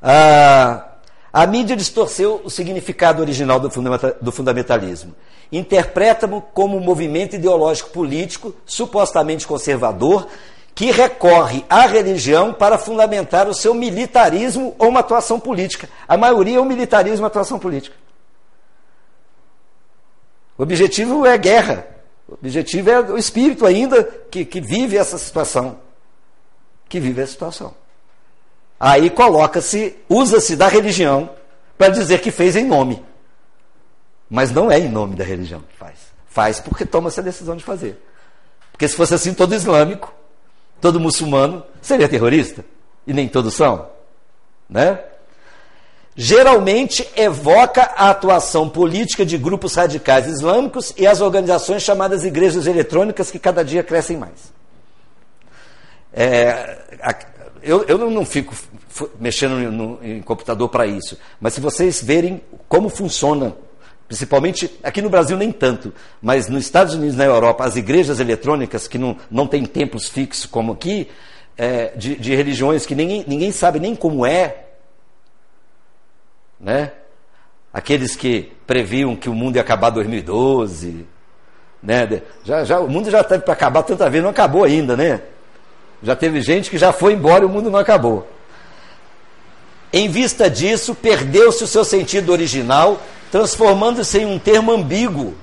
Ah, a mídia distorceu o significado original do fundamentalismo. Interpreta-o como um movimento ideológico político supostamente conservador que recorre à religião para fundamentar o seu militarismo ou uma atuação política. A maioria é um militarismo e atuação política. O objetivo é guerra. O objetivo é o espírito ainda que, que vive essa situação. Que vive essa situação. Aí coloca-se, usa-se da religião para dizer que fez em nome. Mas não é em nome da religião que faz. Faz porque toma essa decisão de fazer. Porque se fosse assim todo islâmico, todo muçulmano seria terrorista. E nem todos são. Né? Geralmente evoca a atuação política de grupos radicais islâmicos e as organizações chamadas igrejas eletrônicas que cada dia crescem mais. É, eu, eu, não fico mexendo no, em computador para isso, mas se vocês verem como funciona Principalmente aqui no Brasil nem tanto, mas nos Estados Unidos na Europa, as igrejas eletrônicas, que não, não têm templos fixos como aqui, é, de, de, religiões que ninguém, ninguém sabe nem como é, né? aqueles que previam que o mundo ia acabar em 2012, né? já, já, o mundo já teve para acabar tanta vez, não acabou ainda, né? Já teve gente que já foi embora e o mundo não acabou. Em vista disso, perdeu-se o seu sentido original transformando-se em um termo ambíguo,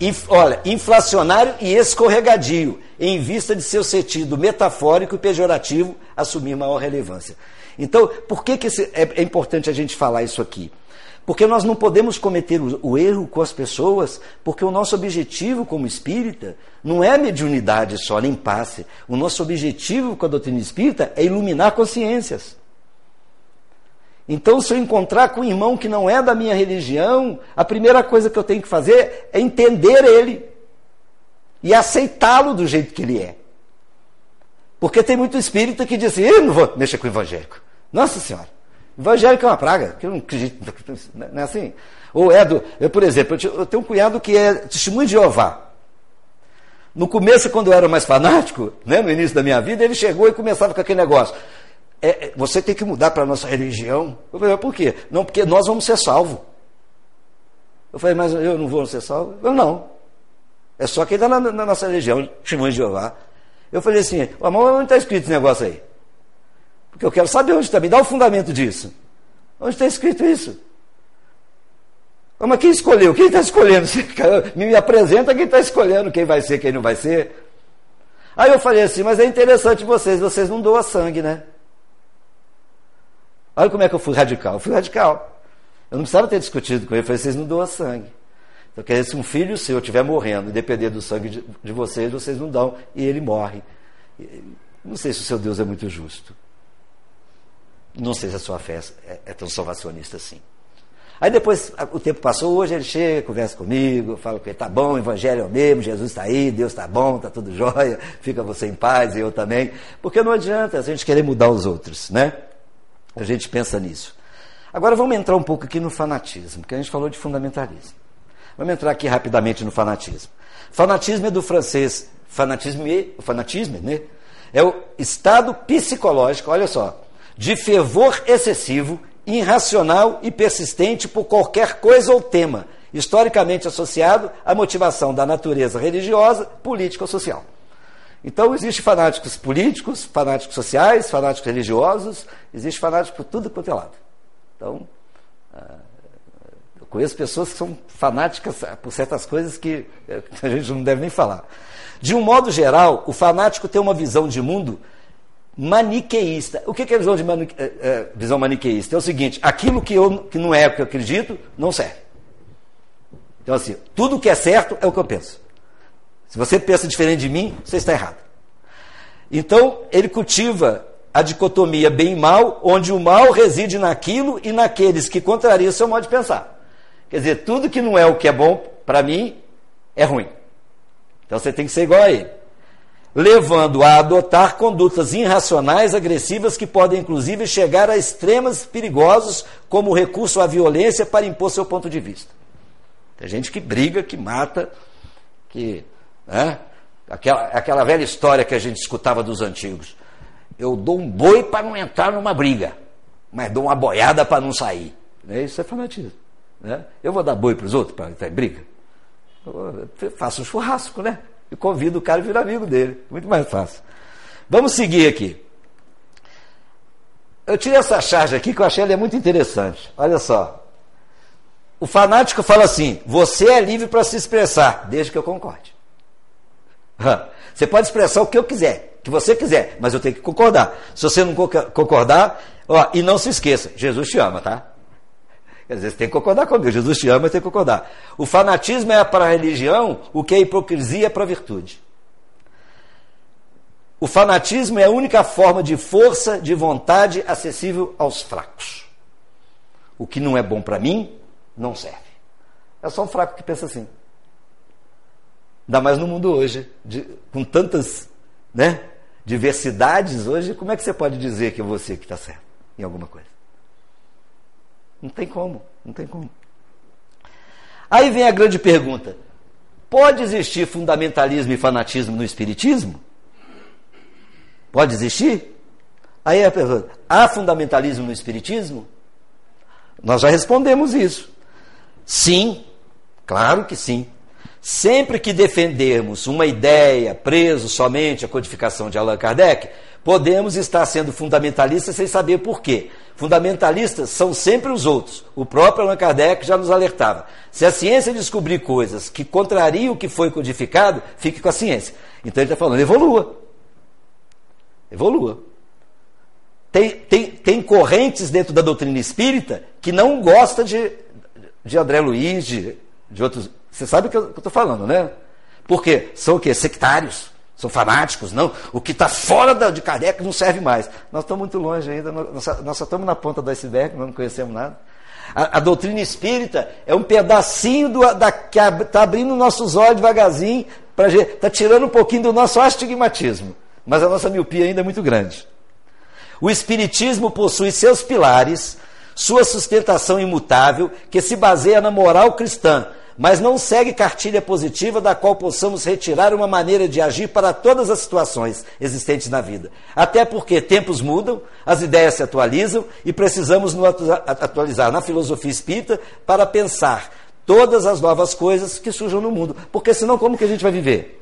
inf, olha, inflacionário e escorregadio, em vista de seu sentido metafórico e pejorativo assumir maior relevância. Então, por que, que é, é, importante a gente falar isso aqui? Porque nós não podemos cometer o, o erro com as pessoas, porque o nosso objetivo como espírita não é mediunidade só, nem passe. O nosso objetivo com a doutrina espírita é iluminar consciências. Então, se eu encontrar com um irmão que não é da minha religião, a primeira coisa que eu tenho que fazer é entender ele e aceitá-lo do jeito que ele é. Porque tem muito espírita que diz assim: eu não vou mexer com o evangélico. Nossa Senhora, evangélico é uma praga, que eu não acredito. Não é assim? Ou é do. Eu, por exemplo, eu tenho um cunhado que é testemunho de Jeová. No começo, quando eu era mais fanático, né, no início da minha vida, ele chegou e começava com aquele negócio. É, é, você tem que mudar para a nossa religião. Eu falei, por quê? Não, porque nós vamos ser salvos. Eu falei, mas eu não vou ser salvo? Eu não. É só quem está na, na, nossa religião, testemunho de Jeová. Eu falei assim, mas onde está escrito esse negócio aí? Porque eu quero saber onde está, me dá o fundamento disso. Onde está escrito isso? Mas quem escolheu? Quem está escolhendo? Me apresenta quem está escolhendo quem vai ser, quem não vai ser. Aí eu falei assim, mas é interessante vocês, vocês não doam sangue, né? Olha como é que eu fui radical. Eu fui radical. Eu não precisava ter discutido com ele. Eu falei, vocês não doam sangue. Então, quer dizer, se um filho seu estiver morrendo e depender do sangue de, de, vocês, vocês não dão. E ele morre. Não sei se o seu Deus é muito justo. Não sei se a sua fé é, é tão salvacionista assim. Aí depois o tempo passou, hoje ele chega, conversa comigo, fala que tá bom, o evangelho é o mesmo, Jesus está aí, Deus está bom, está tudo jóia, fica você em paz e eu também. Porque não adianta a gente querer mudar os outros, né? A gente pensa nisso. Agora vamos entrar um pouco aqui no fanatismo, porque a gente falou de fundamentalismo. Vamos entrar aqui rapidamente no fanatismo. Fanatismo é do francês fanatisme, fanatismo, né? É o estado psicológico, olha só, de fervor excessivo, irracional e persistente por qualquer coisa ou tema, historicamente associado à motivação da natureza religiosa, política ou social. Então, existem fanáticos políticos, fanáticos sociais, fanáticos religiosos, existe fanático por tudo quanto é lado. Então, ah, eu conheço pessoas que são fanáticas por certas coisas que eh, a gente não deve nem falar. De um modo geral, o fanático tem uma visão de mundo maniqueísta. O que é a visão, de manique, é, é, visão maniqueísta? É o seguinte: aquilo que, eu, que não é o que eu acredito, não serve. Então, assim, tudo que é certo é o que eu penso. Se você pensa diferente de mim, você está errado. Então, ele cultiva a dicotomia bem e mal, onde o mal reside naquilo e naqueles que contrariam seu modo de pensar. Quer dizer, tudo que não é o que é bom para mim é ruim. Então você tem que ser igual a ele. Levando a adotar condutas irracionais, agressivas, que podem inclusive chegar a extremos perigosos, como recurso à violência para impor seu ponto de vista. Tem gente que briga, que mata, que né? Aquela, aquela velha história que a gente escutava dos antigos. Eu dou um boi para não entrar numa briga, mas dou uma boiada para não sair. Né? Isso é fanatismo. Né? Eu vou dar boi para os outros para entrar em briga? Eu faço um churrasco, né? E convido o cara a virar amigo dele. Muito mais fácil. Vamos seguir aqui. Eu tirei essa charge aqui que eu achei ela muito interessante. Olha só. O fanático fala assim: você é livre para se expressar, desde que eu concorde. Você pode expressar o que eu quiser, que você quiser, mas eu tenho que concordar. Se você não concordar, ó, e não se esqueça, Jesus te ama, tá? Às vezes tem que concordar comigo, Jesus te ama, tem que concordar. O fanatismo é para a religião o que a hipocrisia é para a virtude. O fanatismo é a única forma de força, de vontade acessível aos fracos. O que não é bom para mim, não serve. É só um fraco que pensa assim. Ainda mais no mundo hoje, de, com tantas né, diversidades hoje, como é que você pode dizer que é você que está certo em alguma coisa? Não tem como, não tem como. Aí vem a grande pergunta: pode existir fundamentalismo e fanatismo no Espiritismo? Pode existir? Aí a pergunta: há fundamentalismo no Espiritismo? Nós já respondemos isso. Sim, claro que sim. Sempre que defendermos uma ideia preso somente à codificação de Allan Kardec, podemos estar sendo fundamentalistas sem saber por quê. Fundamentalistas são sempre os outros. O próprio Allan Kardec já nos alertava. Se a ciência descobrir coisas que contrariam o que foi codificado, fique com a ciência. Então ele está falando, evolua. Evolua. Tem, tem, tem correntes dentro da doutrina espírita que não gosta de, de André Luiz, de, de outros você sabe o que eu estou falando, né? Porque são o quê? Sectários. São fanáticos, não. O que está fora de Kardec não serve mais. Nós estamos muito longe ainda, nós, nós só estamos na ponta do iceberg, nós não conhecemos nada. A, a doutrina espírita é um pedacinho do, da, que está abrindo nossos olhos devagarzinho, está tirando um pouquinho do nosso astigmatismo. Mas a nossa miopia ainda é muito grande. O Espiritismo possui seus pilares, sua sustentação imutável, que se baseia na moral cristã, mas não segue cartilha positiva da qual possamos retirar uma maneira de agir para todas as situações existentes na vida. Até porque tempos mudam, as ideias se atualizam e precisamos nos atualizar na filosofia espírita para pensar todas as novas coisas que surjam no mundo. Porque senão, como que a gente vai viver?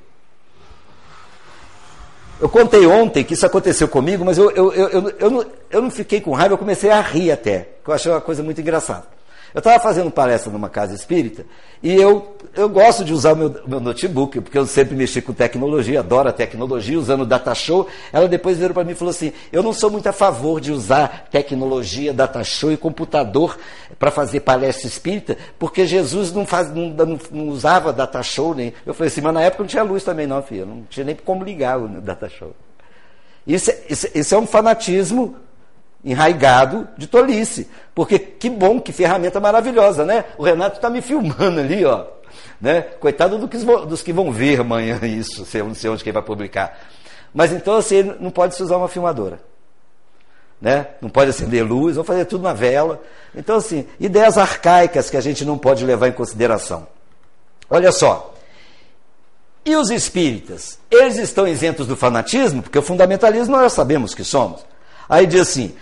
Eu contei ontem que isso aconteceu comigo, mas eu, eu, eu, eu, não, eu não fiquei com raiva, eu comecei a rir até, que eu achei uma coisa muito engraçada. Eu estava fazendo palestra numa casa espírita e eu, eu gosto de usar o meu, meu notebook, porque eu sempre mexi com tecnologia, adoro a tecnologia, usando o data show. Ela depois veio para mim e falou assim: Eu não sou muito a favor de usar tecnologia, data show e computador para fazer palestra espírita, porque Jesus não, faz, não, não, não, usava data show nem. Eu falei assim, mas na época não tinha luz também, não, filho. Não tinha nem como ligar o data show. Isso, é, isso, isso é um fanatismo enraigado de tolice. Porque que bom, que ferramenta maravilhosa, né? O Renato está me filmando ali, ó. Né? Coitado do que, dos que vão ver amanhã isso, não sei onde que ele vai publicar. Mas então assim, não pode se usar uma filmadora. Né? Não pode acender luz, vão fazer tudo na vela. Então, assim, ideias arcaicas que a gente não pode levar em consideração. Olha só. E os espíritas? Eles estão isentos do fanatismo, porque o fundamentalismo nós sabemos que somos. Aí diz assim: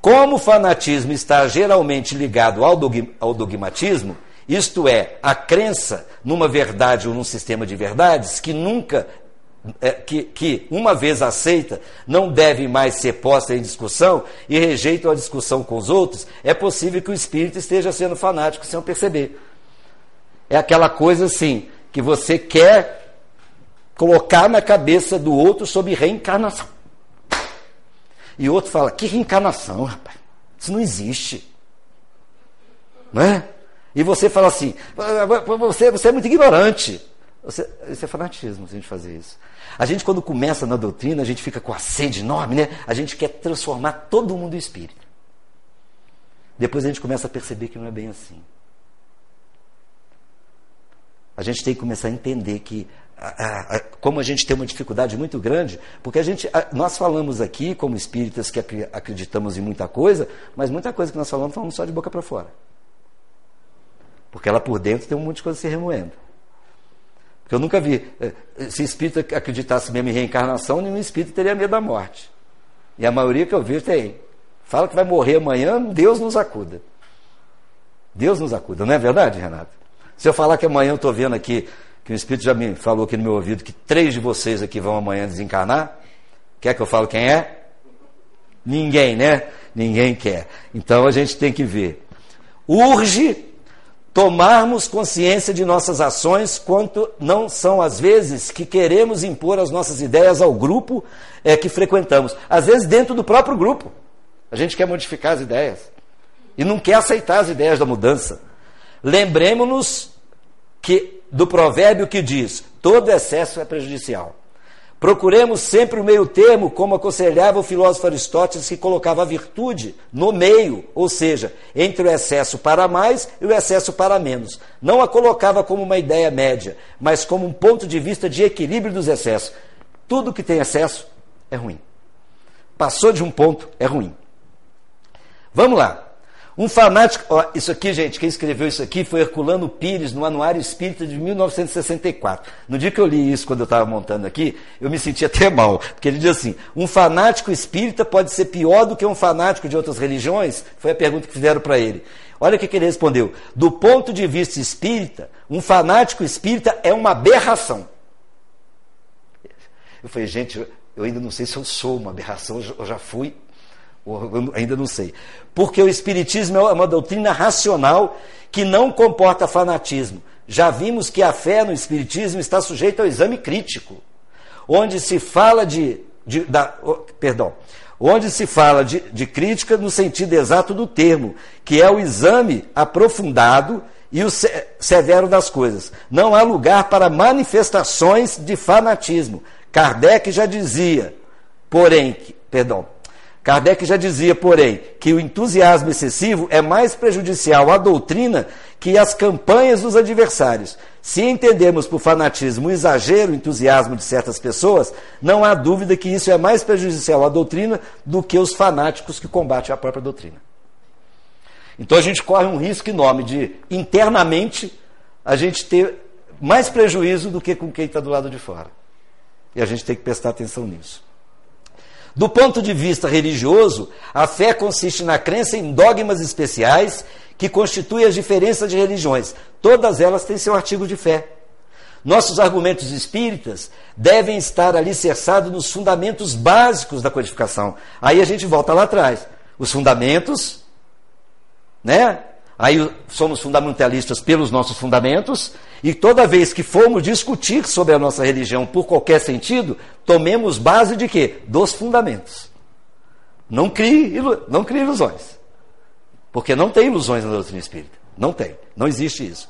como o fanatismo está geralmente ligado ao dogmatismo, isto é, a crença numa verdade ou num sistema de verdades que nunca, é, que, que, uma vez aceita, não deve mais ser posta em discussão e rejeitam a discussão com os outros, é possível que o espírito esteja sendo fanático sem perceber. É aquela coisa assim, que você quer colocar na cabeça do outro sobre reencarnação. E outro fala: que reencarnação, rapaz? Isso não existe. Não é? E você fala assim: você, você é muito ignorante. Você, isso é fanatismo, a gente fazer isso. A gente, quando começa na doutrina, a gente fica com a sede enorme, né? A gente quer transformar todo mundo em espírito. Depois a gente começa a perceber que não é bem assim. A gente tem que começar a entender que como a gente tem uma dificuldade muito grande, porque a gente, nós falamos aqui como espíritas que acreditamos em muita coisa, mas muita coisa que nós falamos, falamos só de boca para fora. Porque ela por dentro tem um monte de coisa se remoendo. Porque eu nunca vi, eh, se espírito acreditasse mesmo em reencarnação, nenhum espírito teria medo da morte. E a maioria que eu vejo tem. Fala que vai morrer amanhã, Deus nos acuda. Deus nos acuda, não é verdade, Renato? Se eu falar que amanhã eu estou vendo aqui que o Espírito já me falou aqui no meu ouvido que três de vocês aqui vão amanhã desencarnar. Quer que eu fale quem é? Ninguém, né? Ninguém quer. Então a gente tem que ver. Urge tomarmos consciência de nossas ações quanto não são às vezes que queremos impor as nossas ideias ao grupo é, que frequentamos. Às vezes dentro do próprio grupo. A gente quer modificar as ideias. E não quer aceitar as ideias da mudança. Lembremos-nos que do provérbio que diz: todo excesso é prejudicial. Procuremos sempre o meio termo, como aconselhava o filósofo Aristóteles, que colocava a virtude no meio, ou seja, entre o excesso para mais e o excesso para menos. Não a colocava como uma ideia média, mas como um ponto de vista de equilíbrio dos excessos. Tudo que tem excesso é ruim. Passou de um ponto, é ruim. Vamos lá. Um fanático, ó, isso aqui, gente, quem escreveu isso aqui foi Herculano Pires, no Anuário Espírita de 1964. No dia que eu li isso, quando eu estava montando aqui, eu me senti até mal, porque ele diz assim: um fanático espírita pode ser pior do que um fanático de outras religiões? Foi a pergunta que fizeram para ele. Olha o que, que ele respondeu: do ponto de vista espírita, um fanático espírita é uma aberração. Eu falei, gente, eu ainda não sei se eu sou uma aberração, eu já fui ainda não sei. Porque o Espiritismo é uma doutrina racional que não comporta fanatismo. Já vimos que a fé no Espiritismo está sujeita ao exame crítico, onde se fala de. de da, perdão. Onde se fala de, de crítica no sentido exato do termo, que é o exame aprofundado e o severo das coisas. Não há lugar para manifestações de fanatismo. Kardec já dizia, porém, perdão, Kardec já dizia, porém, que o entusiasmo excessivo é mais prejudicial à doutrina que as campanhas dos adversários. Se entendemos por fanatismo o exagero, o entusiasmo de certas pessoas, não há dúvida que isso é mais prejudicial à doutrina do que os fanáticos que combatem a própria doutrina. Então a gente corre um risco enorme de, internamente, a gente ter mais prejuízo do que com quem está do lado de fora. E a gente tem que prestar atenção nisso. Do ponto de vista religioso, a fé consiste na crença em dogmas especiais que constituem as diferenças de religiões. Todas elas têm seu artigo de fé. Nossos argumentos espíritas devem estar alicerçados nos fundamentos básicos da codificação. Aí a gente volta lá atrás. Os fundamentos, né? Aí somos fundamentalistas pelos nossos fundamentos, e toda vez que formos discutir sobre a nossa religião por qualquer sentido, tomemos base de quê? Dos fundamentos. Não crie, não crie ilusões. Porque não tem ilusões na doutrina espírita. Não tem. Não existe isso.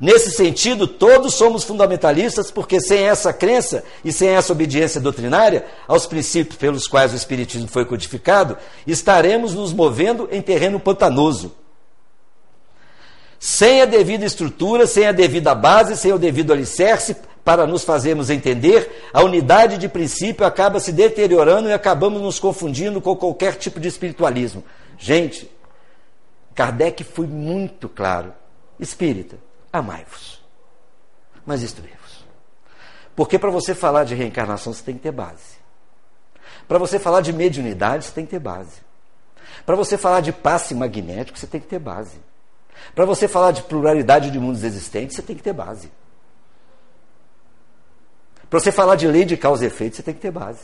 Nesse sentido, todos somos fundamentalistas, porque sem essa crença e sem essa obediência doutrinária aos princípios pelos quais o Espiritismo foi codificado, estaremos nos movendo em terreno pantanoso sem a devida estrutura, sem a devida base, sem o devido alicerce para nos fazermos entender, a unidade de princípio acaba se deteriorando e acabamos nos confundindo com qualquer tipo de espiritualismo. Gente, Kardec foi muito claro: espírita, amai-vos, mas instruí-vos. Porque para você falar de reencarnação, você tem que ter base. Para você falar de mediunidade, você tem que ter base. Para você falar de passe magnético, você tem que ter base. Para você falar de pluralidade de mundos existentes, você tem que ter base. Para você falar de lei de causa e efeito, você tem que ter base.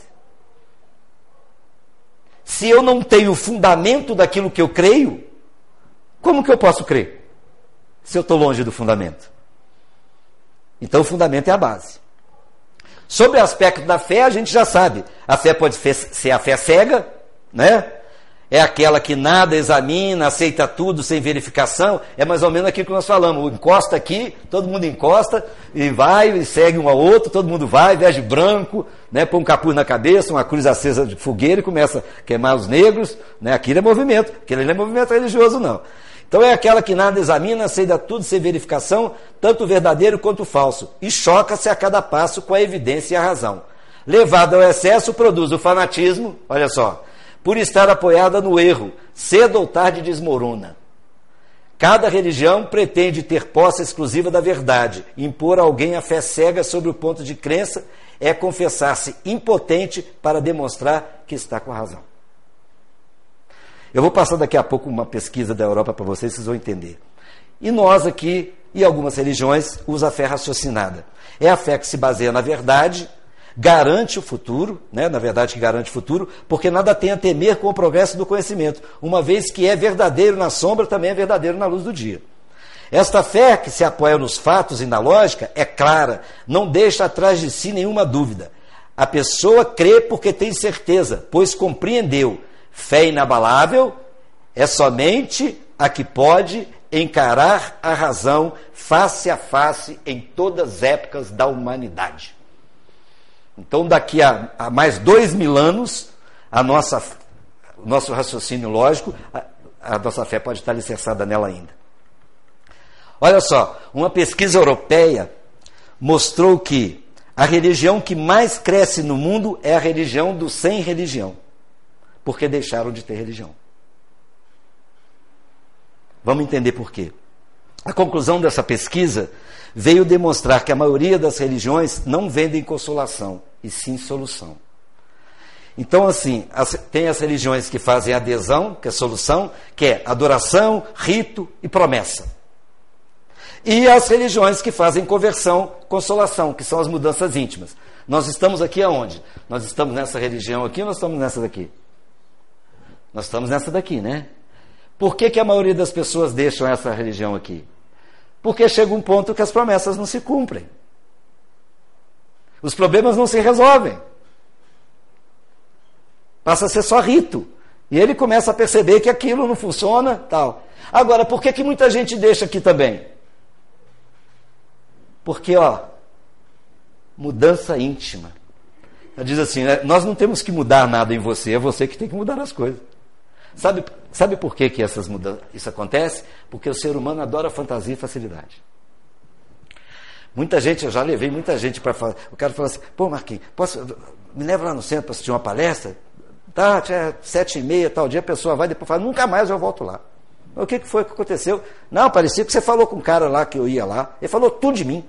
Se eu não tenho fundamento daquilo que eu creio, como que eu posso crer? Se eu estou longe do fundamento. Então o fundamento é a base. Sobre o aspecto da fé, a gente já sabe. A fé pode ser a fé cega, né? É aquela que nada examina, aceita tudo sem verificação, é mais ou menos aquilo que nós falamos, encosta aqui, todo mundo encosta, e vai, e segue um ao outro, todo mundo vai, veste branco, né, põe um capuz na cabeça, uma cruz acesa de fogueira e começa a queimar os negros, né, aquilo é movimento, aquilo não é movimento religioso não. Então é aquela que nada examina, aceita tudo sem verificação, tanto verdadeiro quanto falso, e choca-se a cada passo com a evidência e a razão. Levado ao excesso, produz o fanatismo, olha só, por estar apoiada no erro, cedo ou tarde desmorona. Cada religião pretende ter posse exclusiva da verdade. Impor a alguém a fé cega sobre o ponto de crença é confessar-se impotente para demonstrar que está com razão. Eu vou passar daqui a pouco uma pesquisa da Europa para vocês, vocês vão entender. E nós aqui, e algumas religiões, usam a fé raciocinada. É a fé que se baseia na verdade garante o futuro, né? na verdade que garante o futuro, porque nada tem a temer com o progresso do conhecimento, uma vez que é verdadeiro na sombra, também é verdadeiro na luz do dia. Esta fé que se apoia nos fatos e na lógica é clara, não deixa atrás de si nenhuma dúvida. A pessoa crê porque tem certeza, pois compreendeu. Fé inabalável é somente a que pode encarar a razão face a face em todas as épocas da humanidade. Então, daqui a, a mais dois mil anos, a nossa, nosso raciocínio lógico, a, a nossa fé pode estar alicerçada nela ainda. Olha só, uma pesquisa europeia mostrou que a religião que mais cresce no mundo é a religião do sem religião, porque deixaram de ter religião. Vamos entender por quê. A conclusão dessa pesquisa veio demonstrar que a maioria das religiões não vendem consolação, e sim solução. Então, assim, as, tem as religiões que fazem adesão, que é solução, que é adoração, rito e promessa. E as religiões que fazem conversão, consolação, que são as mudanças íntimas. Nós estamos aqui aonde? Nós estamos nessa religião aqui ou nós estamos nessa daqui? Nós estamos nessa daqui, né? Por que, que a maioria das pessoas deixam essa religião aqui? Porque chega um ponto que as promessas não se cumprem. Os problemas não se resolvem. Passa a ser só rito. E ele começa a perceber que aquilo não funciona, tal. Agora, por que, que muita gente deixa aqui também? Porque, ó, mudança íntima. Ela diz assim: né, nós não temos que mudar nada em você, é você que tem que mudar as coisas. Sabe, sabe por que, que essas mudanças, isso acontece? Porque o ser humano adora fantasia e facilidade. Muita gente, eu já levei muita gente para falar. O cara fala assim: pô, Marquinhos, posso, me leva lá no centro para assistir uma palestra? Tá, é sete e meia, tal dia, a pessoa vai, depois fala: nunca mais eu volto lá. O que, foi que aconteceu? Não, parecia que você falou com um cara lá que eu ia lá. Ele falou tudo de mim.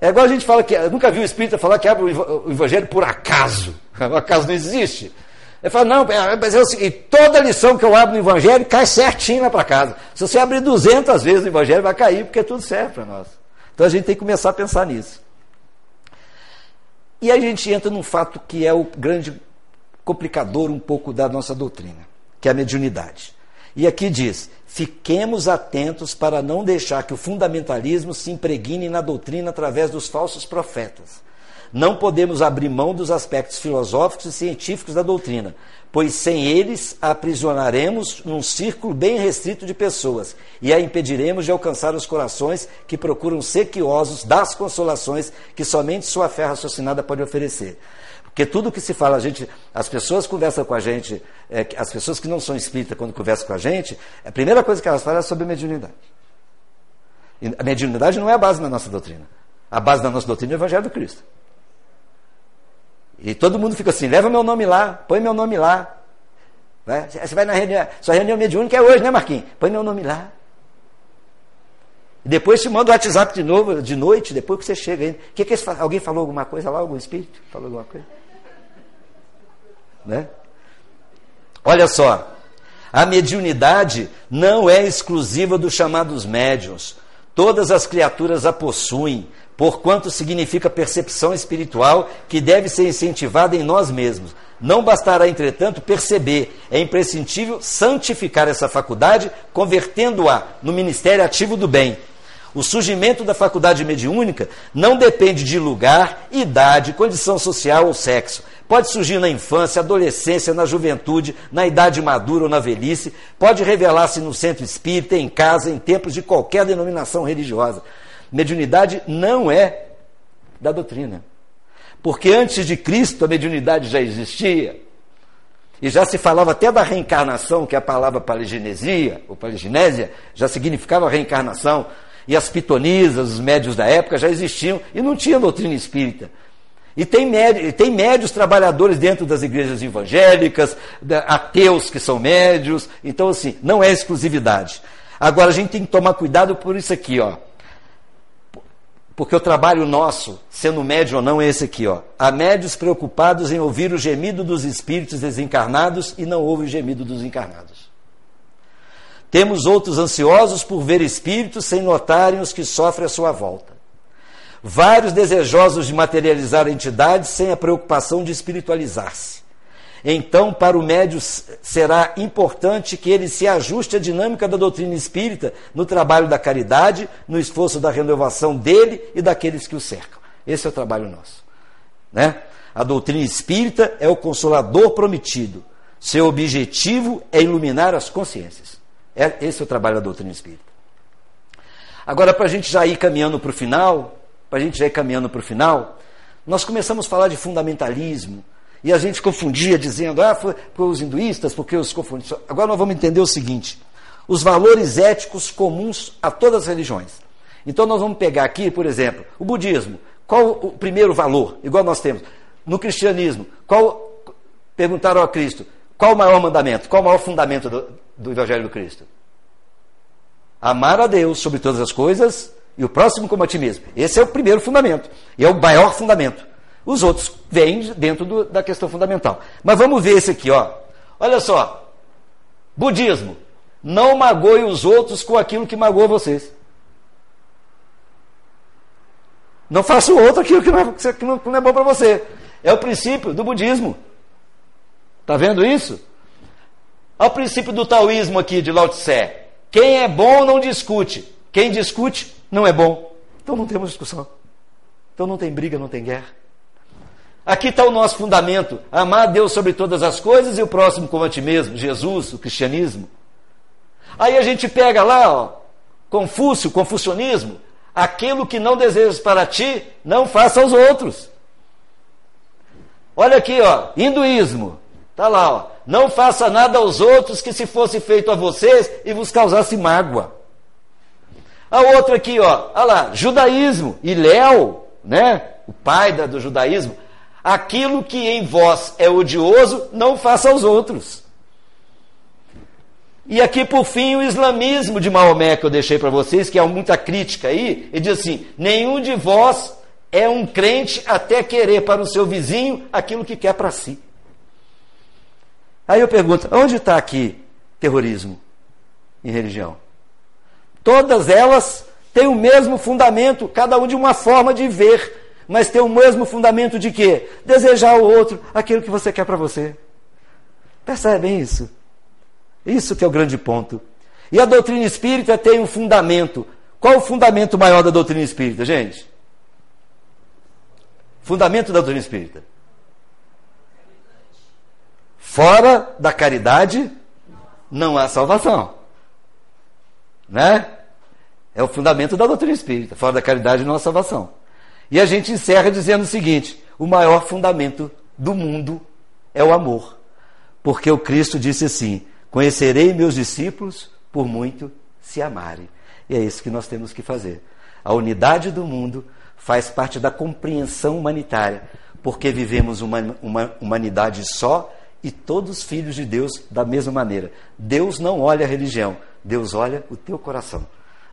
É igual a gente fala que. Eu nunca vi o espírita falar que abre o evangelho por acaso. O acaso não existe. Ele fala, não, é, mas é o seguinte, toda lição que eu abro no Evangelho cai certinho lá para casa. Se você abrir 200 vezes no Evangelho, vai cair, porque tudo serve para nós. Então a gente tem que começar a pensar nisso. E aí a gente entra num fato que é o grande complicador um pouco da nossa doutrina, que é a mediunidade. E aqui diz: fiquemos atentos para não deixar que o fundamentalismo se impregne na doutrina através dos falsos profetas não podemos abrir mão dos aspectos filosóficos e científicos da doutrina, pois sem eles a aprisionaremos num círculo bem restrito de pessoas e a impediremos de alcançar os corações que procuram sequiosos das consolações que somente sua fé raciocinada pode oferecer. Porque tudo que se fala, a gente, as pessoas conversam com a gente, é, as pessoas que não são espíritas, quando conversam com a gente, a primeira coisa que elas falam é sobre mediunidade. E a mediunidade não é a base da nossa doutrina. A base da nossa doutrina é o Evangelho do Cristo. E todo mundo fica assim: leva meu nome lá, põe meu nome lá. Né? Você vai na reunião, sua reunião mediúnica é hoje, né, Marquinhos? Põe meu nome lá. Depois te manda o WhatsApp de novo, de noite, depois que você chega aí. Que que esse, alguém falou alguma coisa lá? Algum espírito? Falou alguma coisa? Né? Olha só, a mediunidade não é exclusiva dos chamados médiuns. Todas as criaturas a possuem, porquanto significa percepção espiritual que deve ser incentivada em nós mesmos. Não bastará, entretanto, perceber, é imprescindível santificar essa faculdade, convertendo-a no ministério ativo do bem. O surgimento da faculdade mediúnica não depende de lugar, idade, condição social ou sexo. Pode surgir na infância, adolescência, na juventude, na idade madura ou na velhice. Pode revelar-se no centro espírita, em casa, em templos de qualquer denominação religiosa. Mediunidade não é da doutrina. Porque antes de Cristo a mediunidade já existia. E já se falava até da reencarnação, que é a palavra paligenesia, ou paligenésia, já significava reencarnação. E as pitonisas, os médios da época já existiam e não tinha doutrina espírita. E tem, médios, tem médios trabalhadores dentro das igrejas evangélicas, ateus que são médios. Então, assim, não é exclusividade. Agora, a gente tem que tomar cuidado por isso aqui, ó. Porque o trabalho nosso, sendo médio ou não, é esse aqui, ó. Há médios preocupados em ouvir o gemido dos espíritos desencarnados e não ouve o gemido dos encarnados. Temos outros ansiosos por ver espíritos sem notarem os que sofrem à sua volta. Vários desejosos de materializar a entidade sem a preocupação de espiritualizar-se. Então, para o médio será importante que ele se ajuste à dinâmica da doutrina espírita no trabalho da caridade, no esforço da renovação dele e daqueles que o cercam. Esse é o trabalho nosso. Né? A doutrina espírita é o consolador prometido. Seu objetivo é iluminar as consciências. É, esse é o trabalho da doutrina espírita. Agora, para a gente já ir caminhando para o final, para a gente já ir caminhando para o final, nós começamos a falar de fundamentalismo, e a gente confundia dizendo, ah, foi, foi os hinduístas, porque os confundiam. Agora nós vamos entender o seguinte: os valores éticos comuns a todas as religiões. Então nós vamos pegar aqui, por exemplo, o budismo. Qual o primeiro valor? Igual nós temos. No cristianismo, qual. Perguntaram a Cristo, qual o maior mandamento? Qual o maior fundamento do, do Evangelho do Cristo? Amar a Deus sobre todas as coisas e o próximo como a ti mesmo. Esse é o primeiro fundamento. E é o maior fundamento. Os outros vêm dentro do, da questão fundamental. Mas vamos ver esse aqui, ó. Olha só. Budismo. Não magoe os outros com aquilo que magoa vocês. Não faça o outro aquilo que não é, que não é bom para você. É o princípio do budismo. Está vendo isso? Olha o princípio do taoísmo aqui de Lao Tse. Quem é bom não discute. Quem discute não é bom. Então não temos discussão. Então não tem briga, não tem guerra. Aqui está o nosso fundamento: amar a Deus sobre todas as coisas e o próximo como a ti mesmo, Jesus, o cristianismo. Aí a gente pega lá, ó, Confúcio, confucionismo. aquilo que não desejas para ti, não faça aos outros. Olha aqui, ó, hinduísmo. Tá lá, ó. Não faça nada aos outros que se fosse feito a vocês e vos causasse mágoa. A outra aqui, ó, olha lá, judaísmo, e Léo, né, o pai da, do judaísmo, aquilo que em vós é odioso, não faça aos outros. E aqui, por fim, o islamismo de Maomé que eu deixei para vocês, que é muita crítica aí, ele diz assim: nenhum de vós é um crente até querer para o seu vizinho aquilo que quer para si. Aí eu pergunto: onde está aqui terrorismo em religião? Todas elas têm o mesmo fundamento, cada um de uma forma de ver, mas tem o mesmo fundamento de quê? Desejar ao outro aquilo que você quer para você. Percebem isso? Isso que é o grande ponto. E a doutrina espírita tem um fundamento. Qual o fundamento maior da doutrina espírita, gente? Fundamento da doutrina espírita. Fora da caridade não há salvação. Né? É o fundamento da doutrina espírita. Fora da caridade não há salvação. E a gente encerra dizendo o seguinte: o maior fundamento do mundo é o amor. Porque o Cristo disse assim: Conhecerei meus discípulos por muito se amarem. E é isso que nós temos que fazer. A unidade do mundo faz parte da compreensão humanitária, porque vivemos uma, uma humanidade só e todos filhos de Deus da mesma maneira. Deus não olha a religião, Deus olha o teu coração.